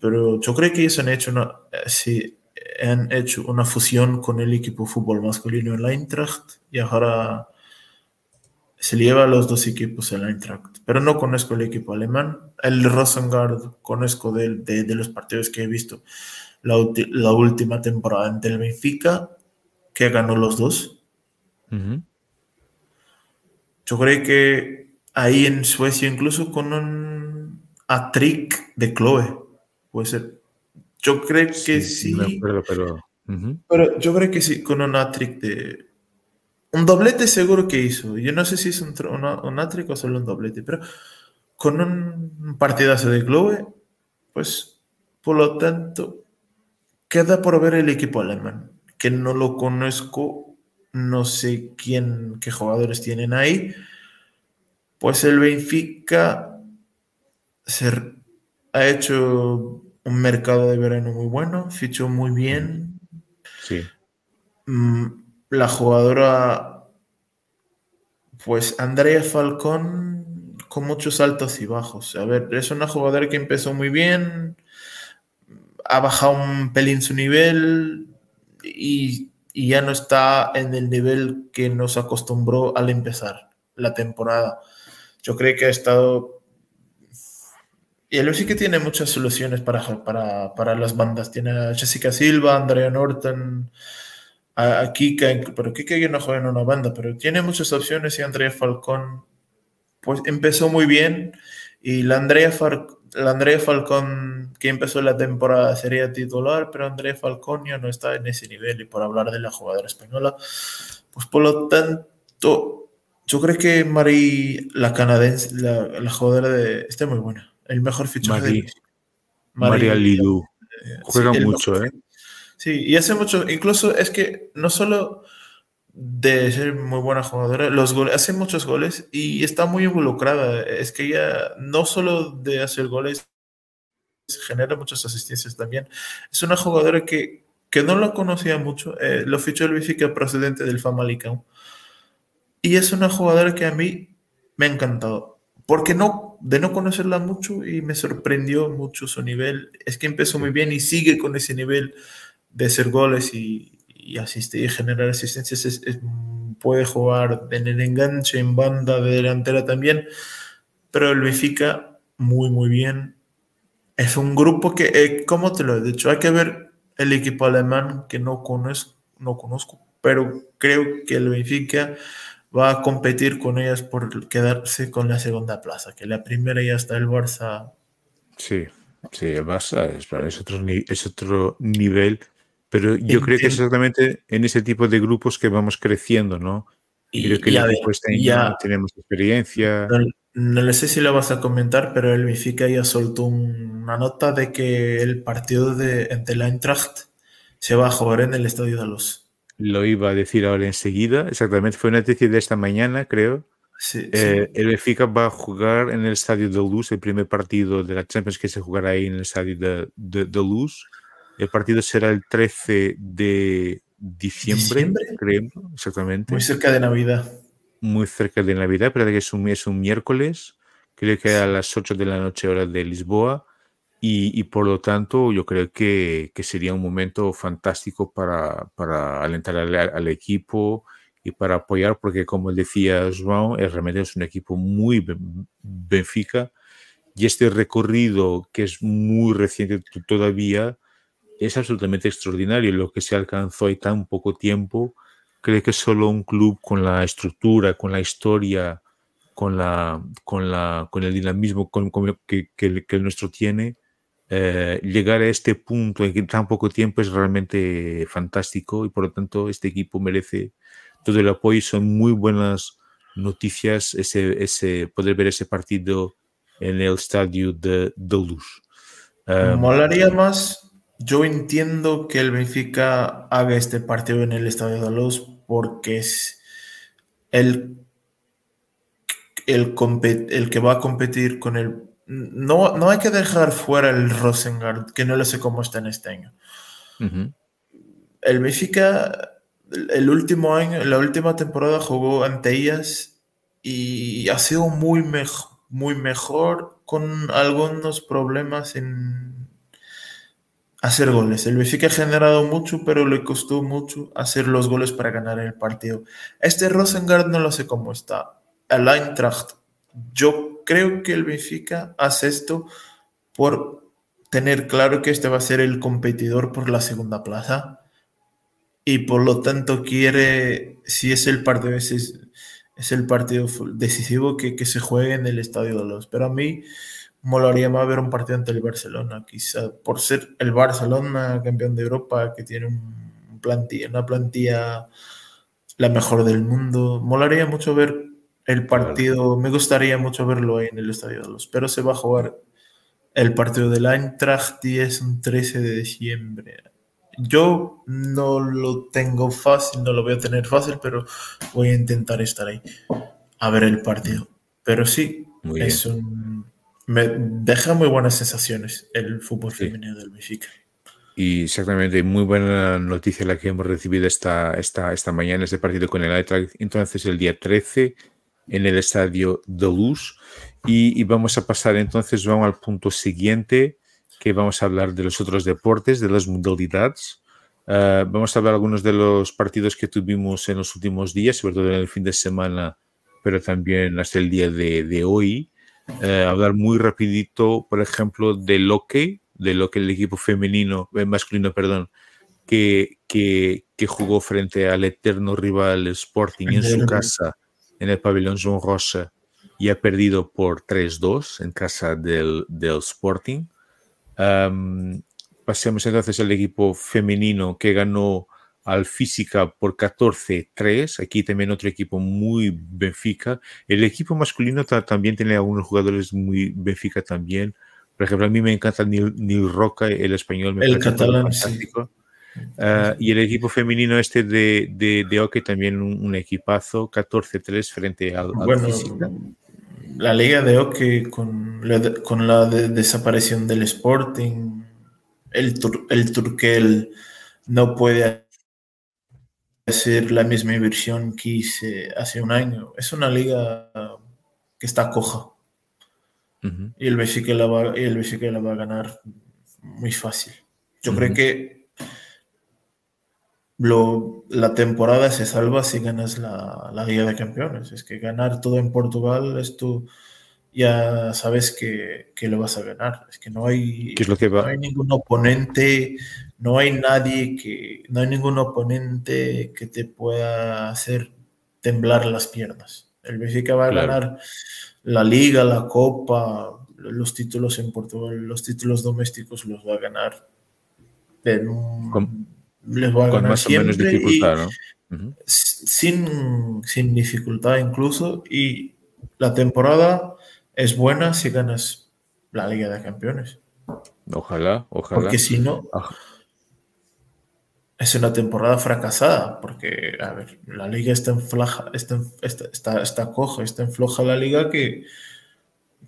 Pero yo creo que ellos han hecho una, sí, han hecho una fusión con el equipo de fútbol masculino en la Eintracht y ahora se lleva a los dos equipos en la Eintracht. Pero no conozco el equipo alemán. El Rosengard conozco de los partidos que he visto la, la última temporada ante el Benfica que ganó los dos. Uh -huh. Yo creo que ahí en Suecia, incluso con un a-trick de Chloe, puede ser. Yo creo que sí. sí me acuerdo, pero... Uh -huh. pero yo creo que sí, con un a-trick de. Un doblete seguro que hizo. Yo no sé si es un, una, un a-trick o solo un doblete, pero con un partidazo de Chloe, pues por lo tanto, queda por ver el equipo alemán que no lo conozco, no sé quién, qué jugadores tienen ahí. Pues el Benfica se ha hecho un mercado de verano muy bueno, fichó muy bien. Sí. Mm, La jugadora, pues Andrea Falcón, con muchos altos y bajos. A ver, es una jugadora que empezó muy bien, ha bajado un pelín su nivel, y, ya no está en el nivel que nos acostumbró al empezar la temporada. Yo creo que ha estado y el sí que tiene muchas soluciones para, para, para, las bandas. Tiene a Jessica Silva, Andrea Norton, a, Kika, pero Kika ya no juega en una banda, pero tiene muchas opciones y Andrea Falcón pues empezó muy bien y la Andrea, la Andrea Falcón que empezó la temporada sería titular, pero Andrea Falcón ya no está en ese nivel y por hablar de la jugadora española, pues por lo tanto, yo creo que Mari, la canadiense, la, jugadora de... está muy buena, el mejor fichaje de... María Lidú. Eh, Juega mucho, ¿eh? Sí, y hace mucho, incluso es que no solo de ser muy buena jugadora, los goles, hace muchos goles y está muy involucrada. Es que ella no solo de hacer goles, genera muchas asistencias también. Es una jugadora que, que no la conocía mucho, eh, lo fichó el Benfica procedente del Famalicão. Y es una jugadora que a mí me ha encantado. Porque no, de no conocerla mucho y me sorprendió mucho su nivel. Es que empezó muy bien y sigue con ese nivel de hacer goles y, y asistir y generar asistencias. puede jugar en el enganche, en banda de delantera también, pero el Benfica muy, muy bien. Es un grupo que, eh, como te lo he dicho, hay que ver el equipo alemán que no conozco, no conozco, pero creo que el Benfica va a competir con ellas por quedarse con la segunda plaza, que la primera ya está el Barça. Sí, sí, el Barça es, otro, es otro nivel pero yo creo que es exactamente en ese tipo de grupos que vamos creciendo, ¿no? Y creo que ya, tenemos experiencia. No, sé si lo vas a comentar, pero el Benfica ya soltó una nota de que el partido de, entre la Eintracht se va a jugar en el Estadio de los. Lo iba a decir ahora enseguida, exactamente, fue una noticia de esta mañana, creo. Sí, eh, El Benfica va a jugar en el Estadio de Luz, el primer partido de la Champions que se jugará ahí en el Estadio de, de, de Luz. El partido será el 13 de diciembre, creo, exactamente. Muy cerca de Navidad. Muy cerca de Navidad, pero que es un, es un miércoles, creo que a las 8 de la noche hora de Lisboa. Y, por lo tanto, yo creo que, sería un momento fantástico para, para alentar al, equipo y para apoyar, porque como decía João, realmente es un equipo muy Benfica y este recorrido que es muy reciente todavía, es absolutamente extraordinario lo que se alcanzó en tan poco tiempo. Creo que solo un club con la estructura, con la historia, con, la, con, la, con el dinamismo que, que, el nuestro tiene, eh, llegar a este punto en tan poco tiempo es realmente fantástico y por lo tanto este equipo merece todo el apoyo y son muy buenas noticias ese, ese, poder ver ese partido en el estadio de, de Luz. Molaría más yo entiendo que el Benfica haga este partido en el Estadio de Luz porque es el, el, el que va a competir con el... No, no hay que dejar fuera el Rosengard, que no lo sé cómo está en este año. El Benfica, el último año, la última temporada jugó ante ellas y ha sido muy, muy mejor con algunos problemas en hacer goles. El Benfica ha generado mucho, pero le costó mucho hacer los goles para ganar el partido. Este Rosengard no lo sé cómo está. El Eintracht, yo creo que el Benfica hace esto por tener claro que este va a ser el competidor por la segunda plaza y por lo tanto quiere, si es el partido, es, el partido decisivo que, que se juegue en el Estadio de los. Pero a mí molaría más ver un partido ante el Barcelona, quizá por ser el Barcelona campeón de Europa, que tiene un plantilla, una plantilla la mejor del mundo. Molaría mucho ver el partido, me gustaría mucho verlo ahí en el Estadio de los, pero se va a jugar el partido del Eintracht y es un 13 de diciembre. Yo no lo tengo fácil, no lo voy a tener fácil, pero voy a intentar estar ahí a ver el partido. Pero sí, es un me deja muy buenas sensaciones el fútbol femenino del Benfica. Y exactamente, muy buena noticia la que hemos recibido esta, esta, esta mañana, este partido con el Eintracht. Entonces, el día 13 en el estadio de Luz. Y, vamos a pasar entonces, vamos al punto siguiente, que vamos a hablar de los otros deportes, de las modalidades. Ah, vamos a hablar algunos de los partidos que tuvimos en los últimos días, sobre todo en el fin de semana, pero también hasta el día de, de hoy. Eh, hablar muy rapidito, por ejemplo, de Loque, de lo que el equipo femenino, eh, masculino, perdón, que, que, que, jugó frente al eterno rival Sporting en su casa, en el pabellón Joan Rosa, y ha perdido por 3-2 en casa del, del Sporting. pasemos entonces al equipo femenino que ganó al Física por 14-3. Aquí también otro equipo muy Benfica. El equipo masculino también tiene algunos jugadores muy Benfica también. Por ejemplo, a mí me encanta Neil, Roca, el español. Me el catalán, fantástico. Ah, y el equipo femenino este de, de, de Oque también un, equipazo, 14-3 frente al, bueno, Física. La liga de Oque con la, con la desaparición del Sporting, el, el Turquel no puede ser la misma inversión que hice hace un año. Es una liga que está coja. Y el Benfica la va, el Benfica la va a ganar muy fácil. Yo creo que lo, la temporada se salva si ganas la, la, Liga de Campeones. Es que ganar todo en Portugal, esto ya sabes que, que lo vas a ganar. Es que no hay, es lo que va? no hay ningún oponente no hay nadie que, no hay ningún oponente que te pueda hacer temblar las piernas. El Benfica va a ganar la liga, la copa, los títulos en Portugal, los títulos domésticos los va a ganar. con, les va a ganar más siempre o menos dificultad, ¿no? sin, sin dificultad incluso. Y la temporada es buena si ganas la Liga de Campeones. Ojalá, ojalá. Porque si no, es una temporada fracasada, porque, a ver, la liga está en flaja, está, está, está, coja, está en floja la liga que,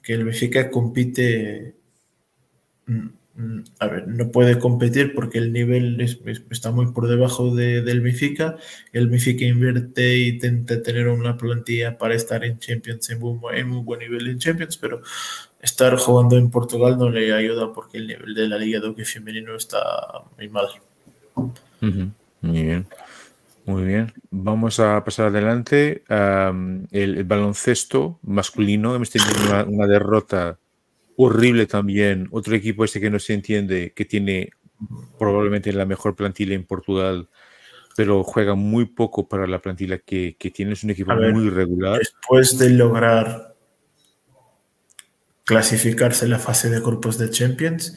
que el Benfica compite, mm, mm, a ver, no puede competir porque el nivel está muy por debajo de, del Benfica, el Benfica invierte y intenta tener una plantilla para estar en Champions, en muy, en muy buen nivel en Champions, pero estar jugando en Portugal no le ayuda porque el nivel de la liga de hockey femenino está muy mal. Muy bien. Muy bien. Vamos a pasar adelante. el, baloncesto masculino. Hemos tenido una, derrota horrible también. Otro equipo este que no se entiende, que tiene probablemente la mejor plantilla en Portugal, pero juega muy poco para la plantilla que, tiene. Es un equipo muy regular. Después de lograr clasificarse en la fase de grupos de Champions,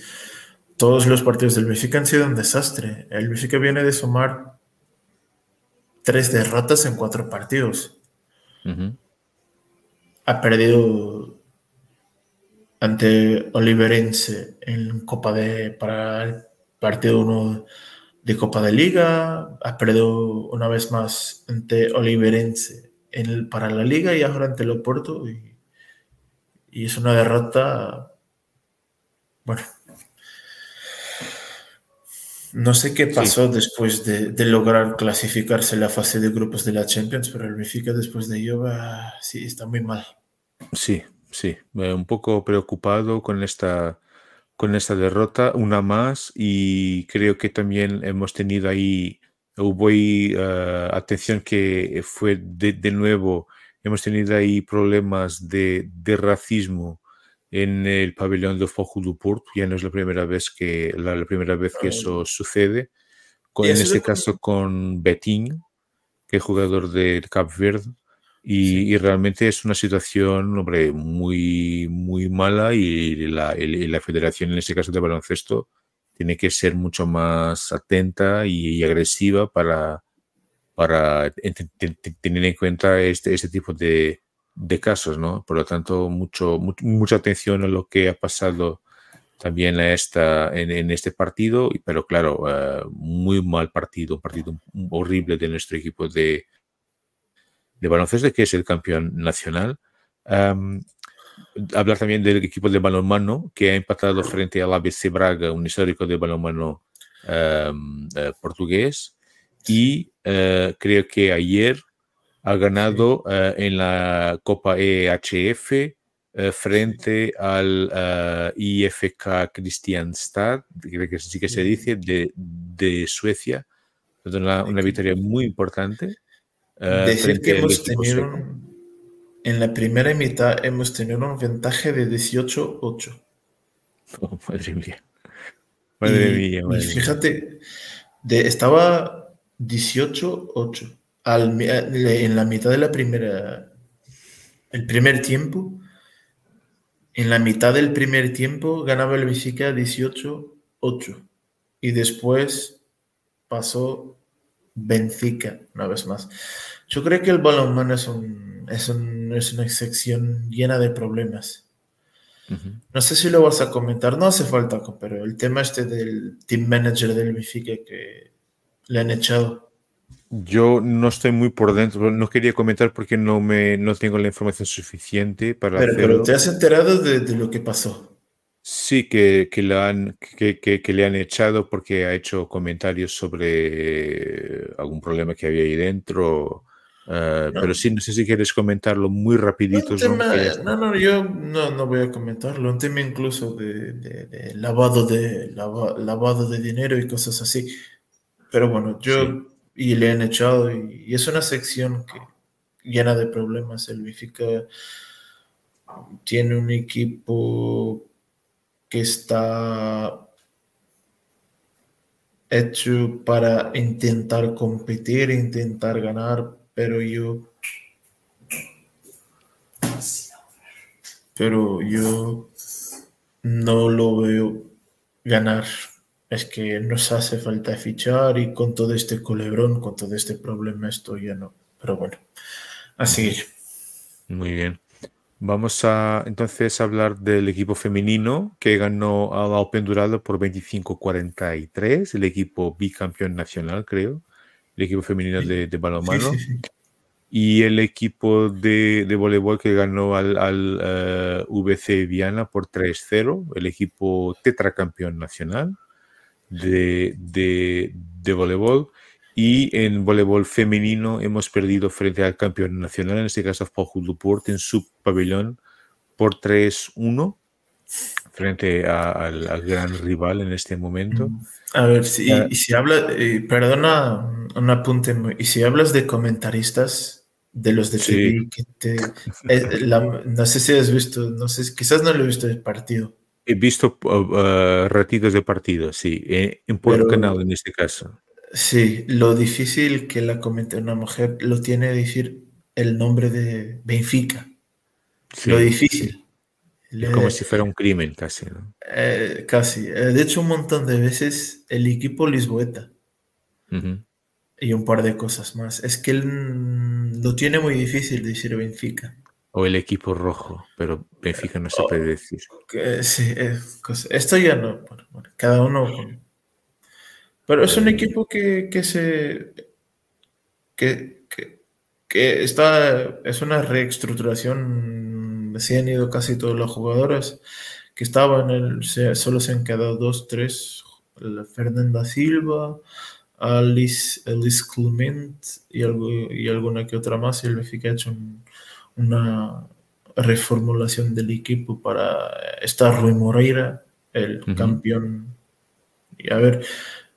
todos los partidos del Benfica han sido un desastre. El Benfica viene de sumar tres derrotas en cuatro partidos. Ha perdido ante Oliverense en Copa de para el partido 1 de Copa de Liga, ha perdido una vez más ante Oliverense en para la Liga y ahora ante el Oporto y, y es una derrota bueno, no sé qué pasó después de, lograr clasificarse la fase de grupos de la Champions, pero el Benfica después de ello sí está muy mal. Sí, sí, un poco preocupado con esta, con esta derrota, una más, y creo que también hemos tenido ahí, hubo ahí, eh, atención que fue de, de, nuevo, hemos tenido ahí problemas de, de racismo en el pabellón de Porto. Ya no es la primera vez que, la, primera vez que eso sucede. Con, en este caso con Betín, que es jugador del Cap Verde. Y, realmente es una situación hombre, muy, muy mala y la, la, federación, en este caso de baloncesto, tiene que ser mucho más atenta y, agresiva para, para tener en cuenta este, este tipo de, de casos, ¿no? Por lo tanto, mucho, mucha atención a lo que ha pasado también en, este partido, pero claro, eh, muy mal partido, un partido horrible de nuestro equipo de, de baloncesto, que es el campeón nacional. hablar también del equipo de balonmano, que ha empatado frente al ABC Braga, un histórico de balonmano eh, portugués, y eh, creo que ayer ha ganado uh, en la Copa EHF uh, frente al uh, IFK Kristianstad, creo que sí que se dice, de, de Suecia. Una, una, victoria muy importante. Decir que hemos tenido, en la primera mitad hemos tenido un ventaja de 18-8. <laughs> madre mía. Madre mía, y fíjate, estaba 18-8 en la mitad de la primera, el primer tiempo. En la mitad del primer tiempo ganaba el Benfica 18-8 y después pasó Benfica una vez más. Yo creo que el balonmano es, un, es, es una sección llena de problemas. No sé si lo vas a comentar, no hace falta, pero el tema este del team manager del Benfica que le han echado. Yo no estoy muy por dentro, no quería comentar porque no me no tengo la información suficiente para pero, Pero te has enterado de, de lo que pasó. Sí, que, que, le han, que, que, le han echado porque ha hecho comentarios sobre algún problema que había ahí dentro. Uh, no. Pero sí, no sé si quieres comentarlo muy rapidito. Tema, no, no, yo no, no, voy a comentarlo. Un tema incluso de, de, de lavado, de lava, lavado de dinero y cosas así. Pero bueno, yo sí. Y le han echado y, es una sección que llena de problemas. El Bifica tiene un equipo que está hecho para intentar competir, intentar ganar, pero yo pero yo no lo veo ganar. Es que nos hace falta fichar y con todo este culebrón, con todo este problema, esto ya no. Pero bueno, así. Muy bien. Vamos a entonces hablar del equipo femenino que ganó a Open Durado por 25-43, el equipo bicampeón nacional, creo, el equipo femenino de, de balonmano. Sí, sí, sí. Y el equipo de, de voleibol que ganó al, al uh, VC Viana por 3-0, el equipo tetracampeón nacional de, de, de voleibol. Y en voleibol femenino hemos perdido frente al campeón nacional, en este caso Paul Duport, en su pabellón por 3-1 frente a, al, al, gran rival en este momento. A ver, si, uh, y si habla, eh, perdona un apunte, y si hablas de comentaristas de los de TV, sí. que te, eh, la, no sé si has visto, no sé, quizás no lo he visto el partido. He visto uh, ratitos de partido, sí, eh, en por Pero, canal en este caso. Sí, lo difícil que la comente una mujer lo tiene decir el nombre de Benfica. Sí. Lo difícil. Es como si fuera un crimen casi, ¿no? Eh, casi. Eh, de hecho, un montón de veces el equipo Lisboeta. Uh -huh. Y un par de cosas más. Es que él lo tiene muy difícil decir Benfica. O el equipo rojo, pero Benfica no se oh, puede decir. Que, sí, eh, esto ya no. Bueno, bueno, cada uno pero es un equipo que, que se. Que, que, que, está. Es una reestructuración. Se han ido casi todos los jugadores que estaban. El, se, solo se han quedado dos, tres. Fernanda Silva, Alice, Alice Clement y, algo, y alguna que otra más. Y el Benfica ha hecho un, una reformulación del equipo para estar Rui Moreira, el uh -huh. campeón. Y a ver,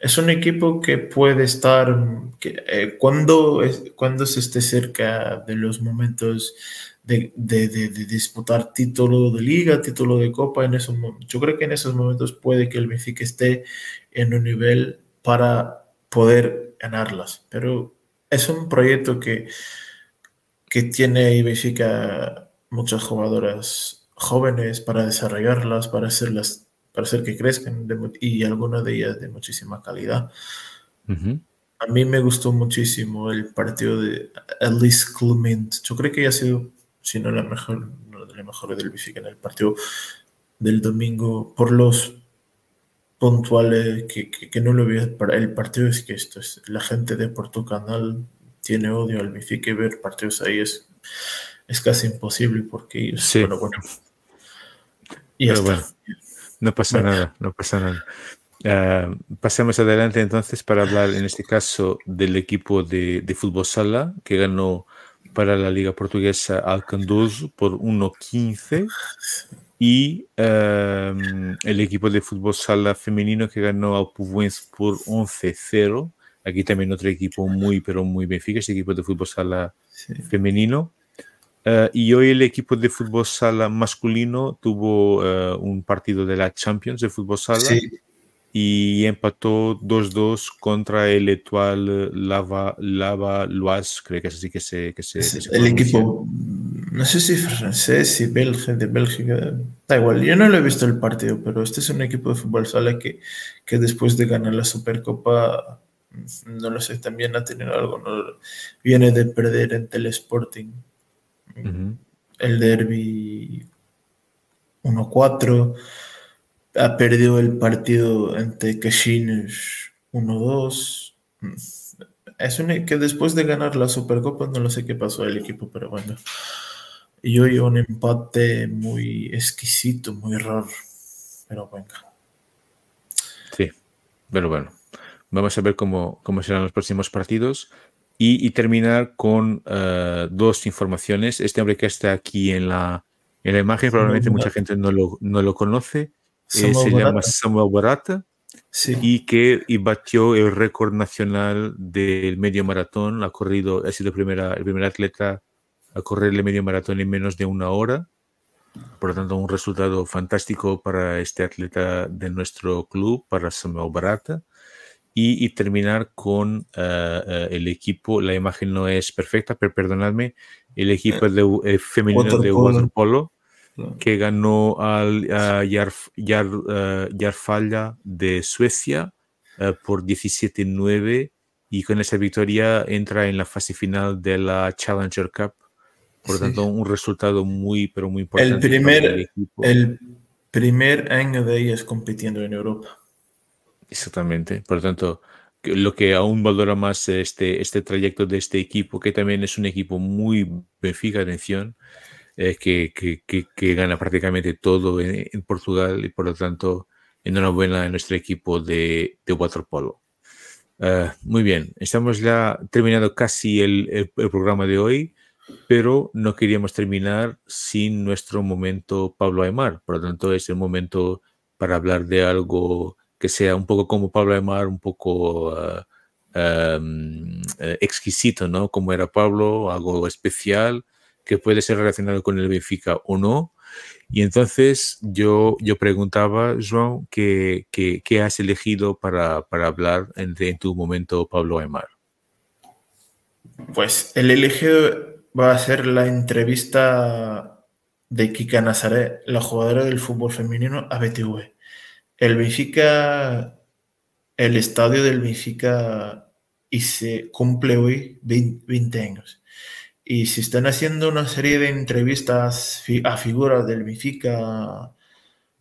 es un equipo que puede estar que, eh, cuando, es, cuando se esté cerca de los momentos de, de, de, de, disputar título de liga, título de copa, en esos, yo creo que en esos momentos puede que el Benfica esté en un nivel para poder ganarlas, pero es un proyecto que, que tiene Benfica muchas jugadoras jóvenes para desarrollarlas, para hacerlas para hacer que crezcan de, y algunas de ellas de muchísima calidad. Uh -huh. A mí me gustó muchísimo el partido de Alice Clement. Yo creo que ha sido, si no la mejor, una de las mejores del Benfica en el partido del domingo, por los puntuales que, que, que no lo vi para el partido es que esto es la gente de Portugal tiene odio al Benfica y ver partidos ahí es, es casi imposible porque ellos, sí. bueno, bueno. Y Pero bueno. No pasa bueno. nada, no pasa nada. Uh, pasemos adelante entonces para hablar en este caso del equipo de, de fútbol sala que ganó para la Liga Portuguesa al Candoso por 1-15 y uh, el equipo de fútbol sala femenino que ganó al Puvuense por 11-0. Aquí también otro equipo muy, pero muy Benfica, este equipo de fútbol sala sí. femenino. Eh, y hoy el equipo de fútbol sala masculino tuvo eh, un partido de la Champions de fútbol sala y empató 2-2 contra el actual Lava, Lava Loise, creo que es así que se... Que se, el equipo, no sé si francés, si belga, de Bélgica, da igual, yo no lo he visto el partido, pero este es un equipo de fútbol sala que, que después de ganar la Supercopa, no lo sé, también ha tenido algo, viene de perder en Telesporting el derby 1-4. Ha perdido el partido ante Cashines 1-2. Es un, que después de ganar la Supercopa no lo sé qué pasó al equipo, pero bueno. Y hoy un empate muy exquisito, muy raro. Pero venga. Sí, pero bueno. Vamos a ver cómo, cómo serán los próximos partidos. Y, terminar con uh, dos informaciones. Este hombre que está aquí en la, en la imagen, probablemente mucha gente no lo, no lo conoce. Eh, se llama Samuel Barata sí. y que y batió el récord nacional del medio maratón. Ha corrido, ha sido primera, el primer atleta a correr el medio maratón en menos de una hora. Por lo tanto, un resultado fantástico para este atleta de nuestro club, para Samuel Barata y, terminar con eh, eh, el equipo. La imagen no es perfecta, pero perdonadme, el equipo de, eh, femenino de waterpolo que ganó al Yarf, Yarfalla de Suecia por 17-9 y con esa victoria entra en la fase final de la Challenger Cup. Por lo tanto, un resultado muy, pero muy importante. El primer, el primer año de ellas compitiendo en Europa. Exactamente. Por lo tanto, lo que aún valora más este, este trayecto de este equipo, que también es un equipo muy Benfica, atención, eh, que, que, que, gana prácticamente todo en, Portugal y por lo tanto, enhorabuena a nuestro equipo de, de waterpolo. Uh, muy bien, estamos ya terminando casi el, el, el, programa de hoy, pero no queríamos terminar sin nuestro momento Pablo Aymar. Por lo tanto, es el momento para hablar de algo que sea un poco como Pablo Aymar, un poco uh, um, exquisito, ¿no? Como era Pablo, algo especial, que puede ser relacionado con el Benfica o no. Y entonces yo, yo preguntaba, Joan, ¿qué, qué, has elegido para, para hablar en, tu momento Pablo Aymar? Pues el elegido va a ser la entrevista de Kika Nazaret, la jugadora del fútbol femenino a BTV el Benfica, el estadio del Benfica y se cumple hoy 20, años. Y se están haciendo una serie de entrevistas a figuras del Benfica,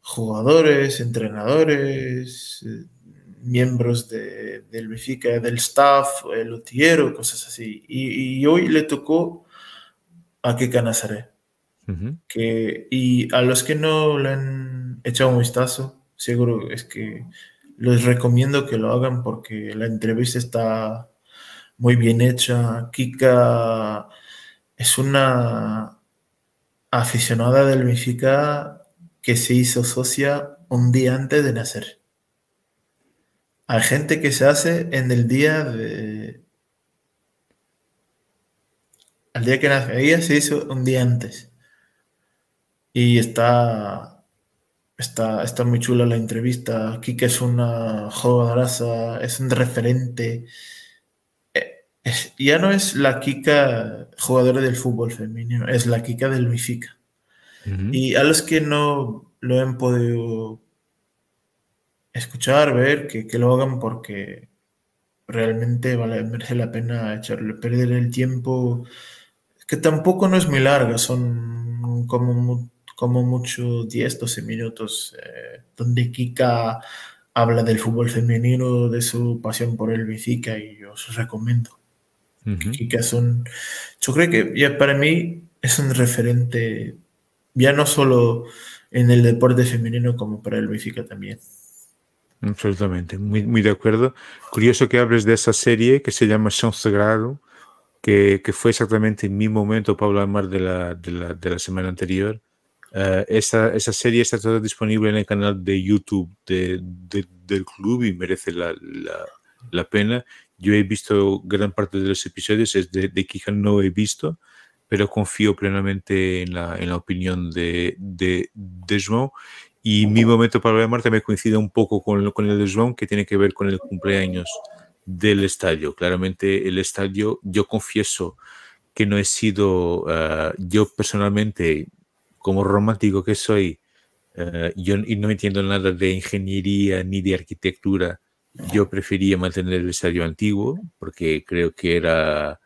jugadores, entrenadores, eh, miembros de, del Benfica, del staff, el utiero, cosas así. Y, hoy le tocó a Keka Nazaret. que, y a los que no le han echado un vistazo, seguro es que les recomiendo que lo hagan porque la entrevista está muy bien hecha. Kika es una aficionada del Benfica que se hizo socia un día antes de nacer. Hay gente que se hace en el día de... Al día que nace. Ella se hizo un día antes. Y está Está, está muy chula la entrevista. Kika es una jugadoraza, es un referente. Eh, ya no es la Kika jugadora del fútbol femenino, es la Kika del Benfica. Y a los que no lo han podido escuchar, ver, que, que lo hagan porque realmente vale, merece la pena echarle, perder el tiempo, que tampoco no es muy larga, son como como mucho 10, 12 minutos, eh, donde Kika habla del fútbol femenino, de su pasión por el Benfica y yo os recomiendo. Kika es un, yo creo que ya para mí es un referente, ya no solo en el deporte femenino como para el Benfica también. Absolutamente, muy, muy de acuerdo. Curioso que hables de esa serie que se llama Son Sagrado, que, que, fue exactamente mi momento, Pablo Amar, de la, de la, de la semana anterior, Uh, esa, esa, serie está toda disponible en el canal de YouTube de, de, del club y merece la, la, la, pena. Yo he visto gran parte de los episodios, es de, de no he visto, pero confío plenamente en la, en la opinión de, de, de João. Y mi momento para hablar también coincide un poco con, con el de João, que tiene que ver con el cumpleaños del estadio. Claramente el estadio, yo confieso que no he sido, uh, yo personalmente, como romántico que soy, uh, yo no entiendo nada de ingeniería ni de arquitectura. Yo prefería mantener el estadio antiguo porque creo que era,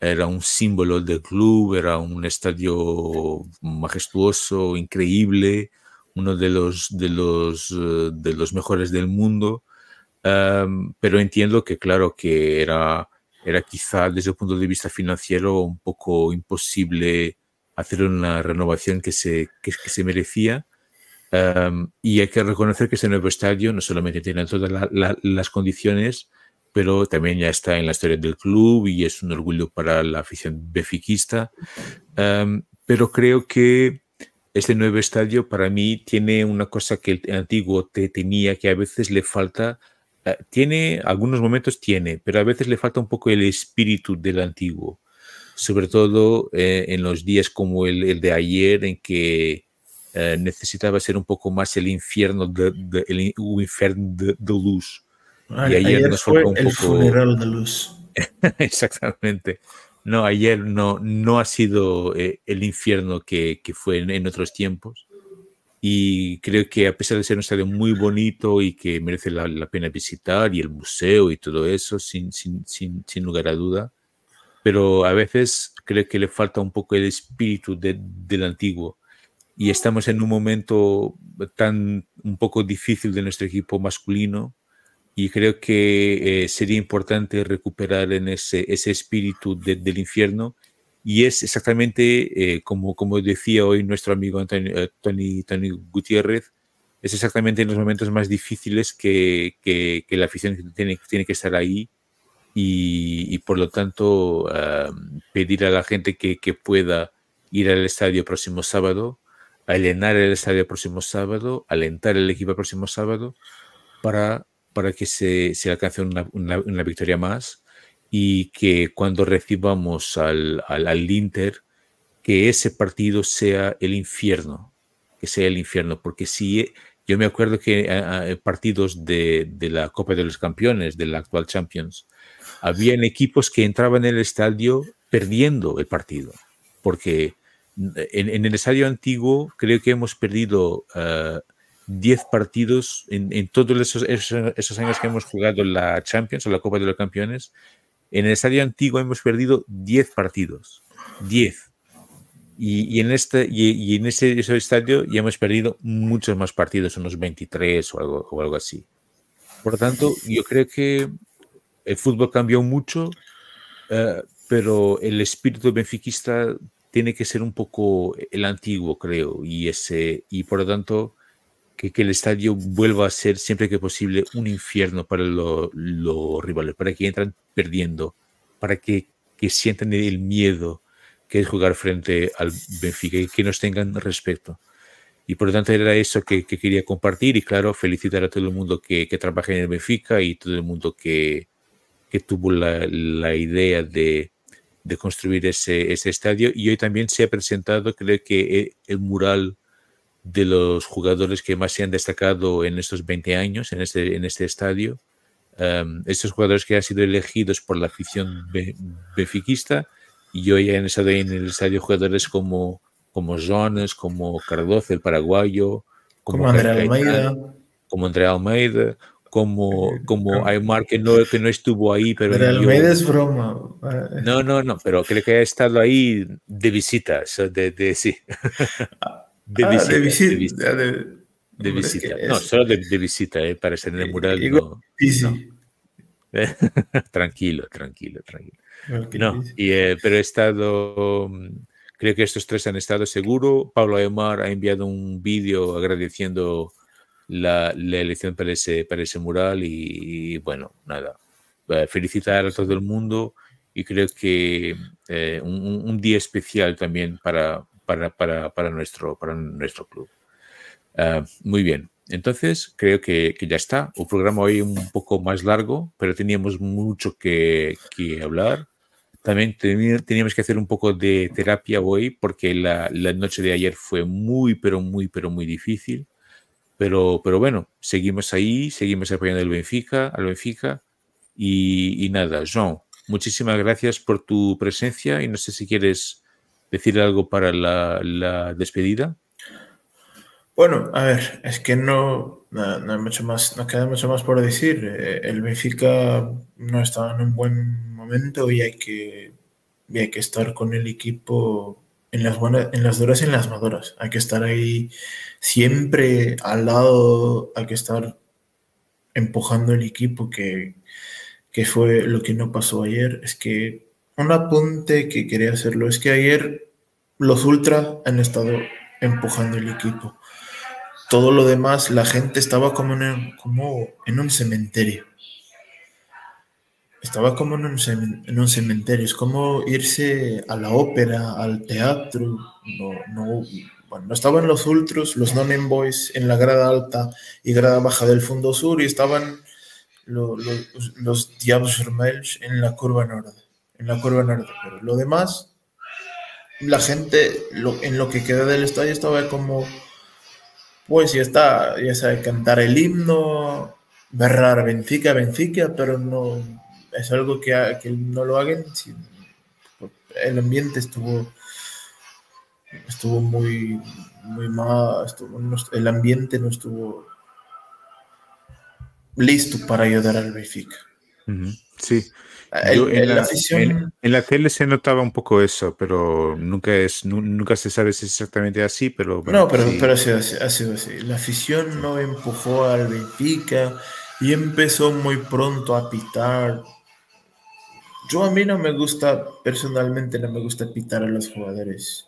era un símbolo del club, era un estadio majestuoso, increíble, uno de los, de los, uh, de los mejores del mundo pero entiendo que, claro, que era, era quizá desde el punto de vista financiero un poco imposible hacer una renovación que se, que, se merecía. y hay que reconocer que este nuevo estadio no solamente tiene todas las condiciones, pero también ya está en la historia del club y es un orgullo para la afición befiquista. pero creo que este nuevo estadio para mí tiene una cosa que el antiguo te tenía que a veces le falta eh, tiene, algunos momentos tiene, pero a veces le falta un poco el espíritu del antiguo, sobre todo eh, en los días como el, de ayer, en que eh, necesitaba ser un poco más el infierno de, el, infierno de, luz. y ayer, nos fue un el poco... funeral de luz. <laughs> Exactamente. No, ayer no, no ha sido el infierno que, que fue en, otros tiempos y creo que a pesar de ser un estadio muy bonito y que merece la, pena visitar y el museo y todo eso, sin, sin, sin, sin, lugar a duda, pero a veces creo que le falta un poco el espíritu del antiguo. Y estamos en un momento tan un poco difícil de nuestro equipo masculino y creo que eh, sería importante recuperar en ese, ese espíritu del infierno. Y es exactamente eh, como, como decía hoy nuestro amigo eh, Tony, Tony Gutiérrez, es exactamente en los momentos más difíciles que, que, la afición tiene, tiene, que estar ahí y, y por lo tanto pedir a la gente que, que, pueda ir al estadio próximo sábado, a llenar el estadio próximo sábado, alentar el equipo próximo sábado para, para que se, se alcance una, una, victoria más y que cuando recibamos al, al, Inter, que ese partido sea el infierno, que sea el infierno, porque si yo me acuerdo que eh, eh, partidos de, de, la Copa de los Campeones, del actual Champions, habían equipos que entraban en el estadio perdiendo el partido, porque en, en el estadio antiguo creo que hemos perdido 10 eh, partidos en, en todos esos, esos, esos, años que hemos jugado la Champions o la Copa de los Campeones, en el estadio antiguo hemos perdido 10 partidos. 10. Y, en este, y, en ese, estadio ya hemos perdido muchos más partidos, unos 23 o algo, o algo así. Por lo tanto, yo creo que el fútbol cambió mucho, eh, pero el espíritu benfiquista tiene que ser un poco el antiguo, creo, y, ese, y por lo tanto que, que, el estadio vuelva a ser siempre que posible un infierno para los rivales, para que entran perdiendo, para que, que sientan el miedo que es jugar frente al Benfica y que nos tengan respeto. Y por lo tanto era eso que, que quería compartir y claro, felicitar a todo el mundo que, que trabaja en el Benfica y todo el mundo que, que tuvo la, la idea de, de, construir ese, ese estadio. Y hoy también se ha presentado, creo que el mural de los jugadores que más se han destacado en estos 20 años en este, en este estadio. Um, estos jugadores que han sido elegidos por la afición befiquista y hoy han estado en el estadio jugadores como, como Jones, como Cardozo, el paraguayo, como, como André Almeida. Como André Almeida, como, como Aymar, que no, que no estuvo ahí. Pero André Almeida es broma. No, no, no, pero creo que ha estado ahí de visita, de, de sí. <laughs> De ah, visita. de, visi de visita. De, de visita. No, solo de, de, visita, eh, para ser en el mural. No, sí, sí. No. <laughs> tranquilo, tranquilo, tranquilo. No, y, eh, pero he estado, creo que estos tres han estado seguro. Pablo Aymar ha enviado un vídeo agradeciendo la, elección para ese, para ese mural y, bueno, nada, eh, felicitar a todo el mundo y creo que eh, un, día especial también para, para, para, para, nuestro, para nuestro club. Uh, muy bien, entonces creo que, que, ya está. Un programa hoy un poco más largo, pero teníamos mucho que, que hablar. también teníamos que hacer un poco de terapia hoy porque la, la, noche de ayer fue muy, pero muy, pero muy difícil. Pero, pero bueno, seguimos ahí, seguimos apoyando al Benfica, al Benfica. Y, nada, Jean, muchísimas gracias por tu presencia y no sé si quieres decir algo para la, despedida. Bueno, a ver, es que no, no, hay mucho más, no queda mucho más por decir. Eh, el Benfica no está en un buen momento y hay que, y hay que estar con el equipo en las buenas, en las duras y en las maduras. Hay que estar ahí siempre al lado, hay que estar empujando el equipo que, que fue lo que no pasó ayer. Es que un apunte que quería hacerlo es que ayer los ultra han estado empujando el equipo todo lo demás, la gente estaba como en, como en un cementerio. Estaba como en un, en un, cementerio. Es como irse a la ópera, al teatro. No, no, bueno, no estaban los ultros, los non boys en la grada alta y grada baja del fondo sur y estaban los, los, los Diablos en la curva norte. En la curva norte. Pero lo demás, la gente lo, en lo que queda del estadio estaba como pues ya está, ya sabe cantar el himno, berrar Benfica, Benfica, pero no es algo que, que no lo hagan. el ambiente estuvo estuvo muy muy mal, el ambiente no estuvo listo para ayudar al Benfica. Sí, en, la, tele se notaba un poco eso, pero nunca es nunca se sabe si es exactamente así, pero... no, pero, pero ha, sido así, La afición no empujó al Benfica y empezó muy pronto a pitar. Yo a mí no me gusta, personalmente no me gusta pitar a los jugadores.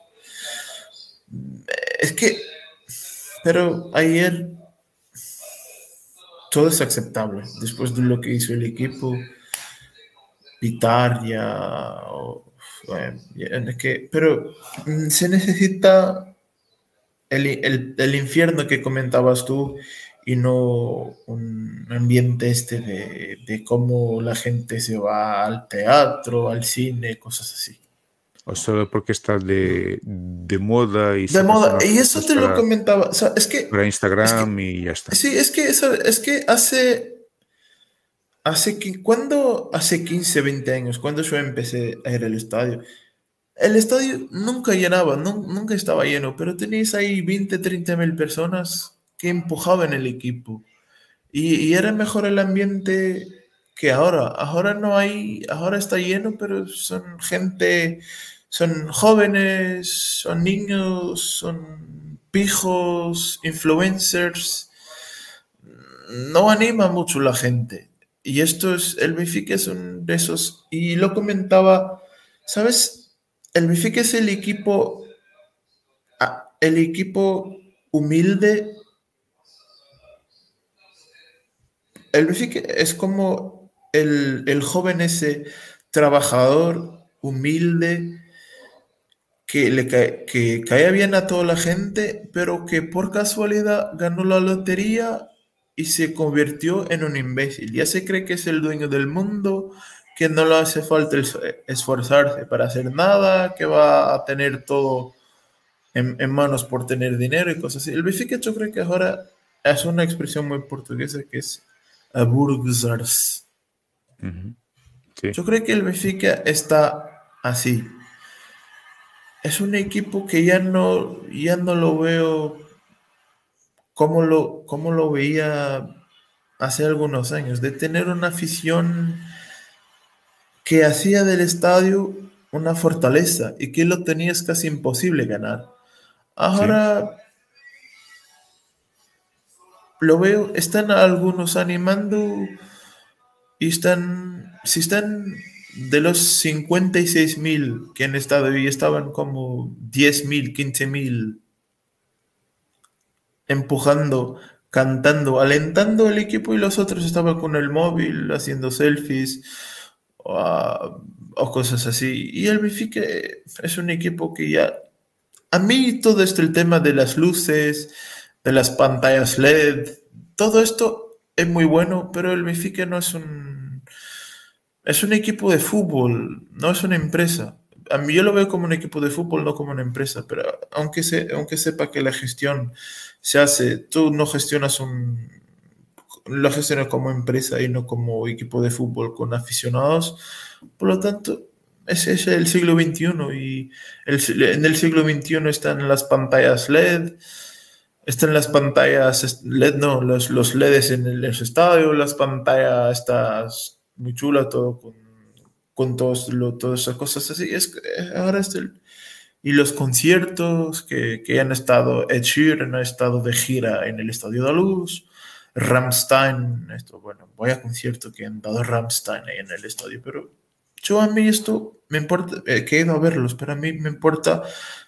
Es que, pero ayer todo es aceptable. Después de lo que hizo el equipo, pitar ya, que, pero mm, se necesita el, el, infierno que comentabas tú y no un ambiente este de, de, cómo la gente se va al teatro, al cine, cosas así. O solo porque está de, de moda y... De moda, y eso te lo comentaba, o sea, es que... Para Instagram y ya está. Sí, es que, eso, es que hace Hace, que, cuando, hace 15, 20 años, cuando yo empecé a ir al estadio, el estadio nunca llenaba, nunca estaba lleno, pero tenéis ahí 20, 30 mil personas que empujaban el equipo. Y, era mejor el ambiente que ahora. Ahora no hay, ahora está lleno, pero son gente, son jóvenes, son niños, son pijos, influencers. No anima mucho la gente. Y esto es, el Benfica es un de esos, y lo comentaba, ¿sabes? El Benfica es el equipo, ah, el equipo humilde. El Benfica es como el, el joven ese trabajador, humilde, que le que caía bien a toda la gente, pero que por casualidad ganó la lotería y se convirtió en un imbécil. Ya se cree que es el dueño del mundo, que no le hace falta esforzarse para hacer nada, que va a tener todo en, manos por tener dinero y cosas así. El yo creo que ahora es una expresión muy portuguesa que es aburguesarse. Yo creo que el Benfica está así. Es un equipo que ya no, ya no lo veo como lo, cómo lo veía hace algunos años, de tener una afición que hacía del estadio una fortaleza y que lo tenías casi imposible ganar. Ahora lo veo, están algunos animando y están, si están de los 56 mil que han estado y estaban como 10 mil, 15 mil empujando, cantando, alentando al equipo y los otros estaban con el móvil haciendo selfies o, cosas así. Y el Benfica es un equipo que ya... A mí todo esto, el tema de las luces, de las pantallas LED, todo esto es muy bueno, pero el Benfica no es un... es un equipo de fútbol, no es una empresa. A mí yo lo veo como un equipo de fútbol, no como una empresa, pero aunque, se, aunque sepa que la gestión se hace, tú no gestionas un, lo gestionas como empresa y no como equipo de fútbol con aficionados. Por lo tanto, ese es el siglo XXI y en el siglo XXI están las pantallas LED, están las pantallas LED, no, los, los LEDs en el, estadio, las pantallas estas muy chula, todo con, todos, lo, todas esas cosas así. Es, ahora es el, y los conciertos que, que, han estado, Ed Sheeran ha estado de gira en el Estadio de Ramstein, esto, bueno, voy a concierto que han dado Ramstein ahí en el estadio, pero yo a mí esto me importa, eh, que he ido a verlos, pero a mí me importa,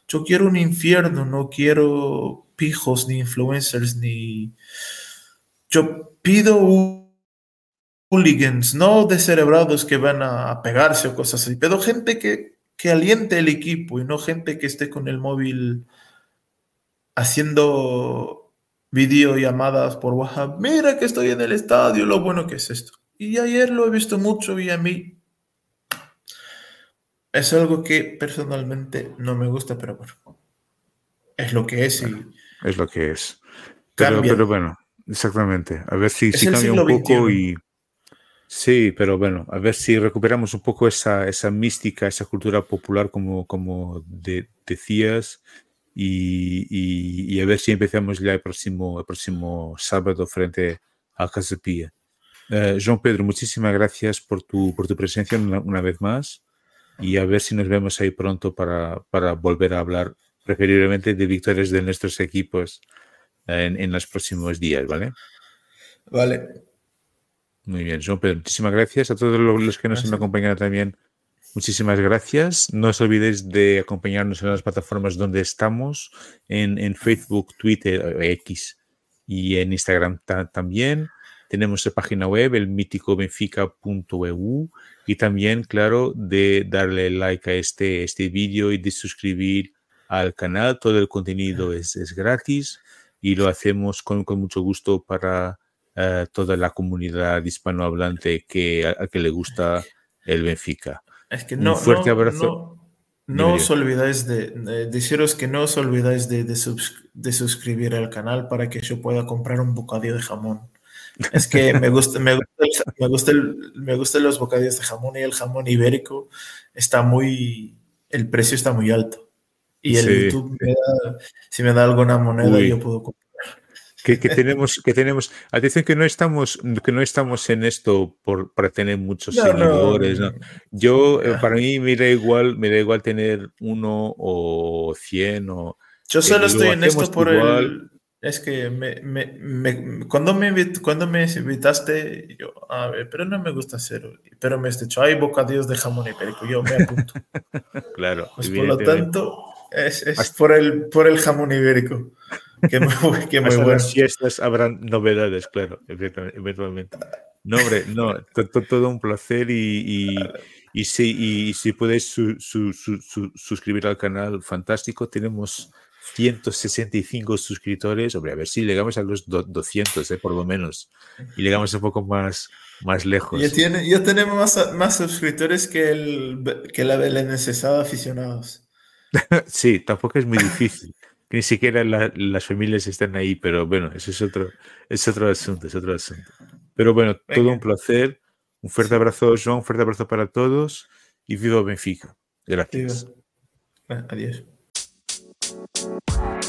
yo quiero un infierno, no quiero pijos ni influencers ni... Yo pido hooligans, no descerebrados que van a pegarse o cosas así, pero gente que, que aliente el equipo y no gente que esté con el móvil haciendo videollamadas por WhatsApp. Mira que estoy en el estadio, lo bueno que es esto. Y ayer lo he visto mucho y a mí es algo que personalmente no me gusta, pero bueno, es lo que es y... Es lo que es. Pero, bueno, exactamente. A ver si, si cambia un poco y... Sí, pero bueno, a ver si recuperamos un poco esa, esa mística, esa cultura popular, como, como decías, y, y, a ver si empezamos ya el próximo, el próximo sábado frente a Casa Pía. Eh, João Pedro, muchísimas gracias por tu, por tu presencia una vez más y a ver si nos vemos ahí pronto para, para volver a hablar preferiblemente de victorias de nuestros equipos en, en los próximos días, ¿vale? Vale. Muy bien, Pedro, muchísimas gracias a todos los que nos han acompañado también. Muchísimas gracias. No os olvidéis de acompañarnos en las plataformas donde estamos, en, en Facebook, Twitter, X y en Instagram también. Tenemos la página web, el míticobenfica.eu y también, claro, de darle like a este, este vídeo y de suscribir al canal. Todo el contenido es, es gratis y lo hacemos con, con mucho gusto para uh, toda la comunidad hispanohablante que, a, a, que le gusta el Benfica. Es que no, Un fuerte no, abrazo. No, no os olvidáis de, de, deciros que no os olvidáis de, de, subs, de suscribir al canal para que yo pueda comprar un bocadillo de jamón. Es que me gusta, me gusta, me gusta, el, me gustan los bocadillos de jamón y el jamón ibérico está muy, el precio está muy alto. Y el sí. YouTube, me da, si me da alguna moneda, Uy. yo puedo comprar. Que, que, tenemos, que tenemos, atención que no estamos, que no estamos en esto por, para tener muchos no, seguidores. No. ¿no? Yo, yeah. para mí, me da igual, me da igual tener uno o cien o. Yo solo estoy en esto por igual. el, es que me, me, me, cuando, me, cuando me invitaste, yo, a ver, pero no me gusta hacer, pero me has dicho, hay bocadillos de jamón ibérico, yo me apunto. <laughs> claro. Pues por lo tanto, es, es por, el, por el jamón ibérico. Que muy, que muy bueno. las fiestas habrán novedades, claro, eventualmente. No, hombre, no, todo un placer y, y, y, si, y si podéis su, su, su, suscribir al canal, fantástico. Tenemos 165 suscriptores, hombre, a ver si llegamos a los 200, eh, por lo menos, y llegamos un poco más, más lejos. Ya, tiene, ya tenemos más, más suscriptores que, el, que la necesado aficionados. <laughs> sí, tampoco es muy difícil. ni siquiera la, las familias están ahí, pero bueno, eso es otro, es otro asunto, es otro asunto. Pero bueno, Venga. todo un placer. Un fuerte abrazo, Joan, un fuerte abrazo para todos y viva Benfica. Gracias. Viva. Adiós. Bye.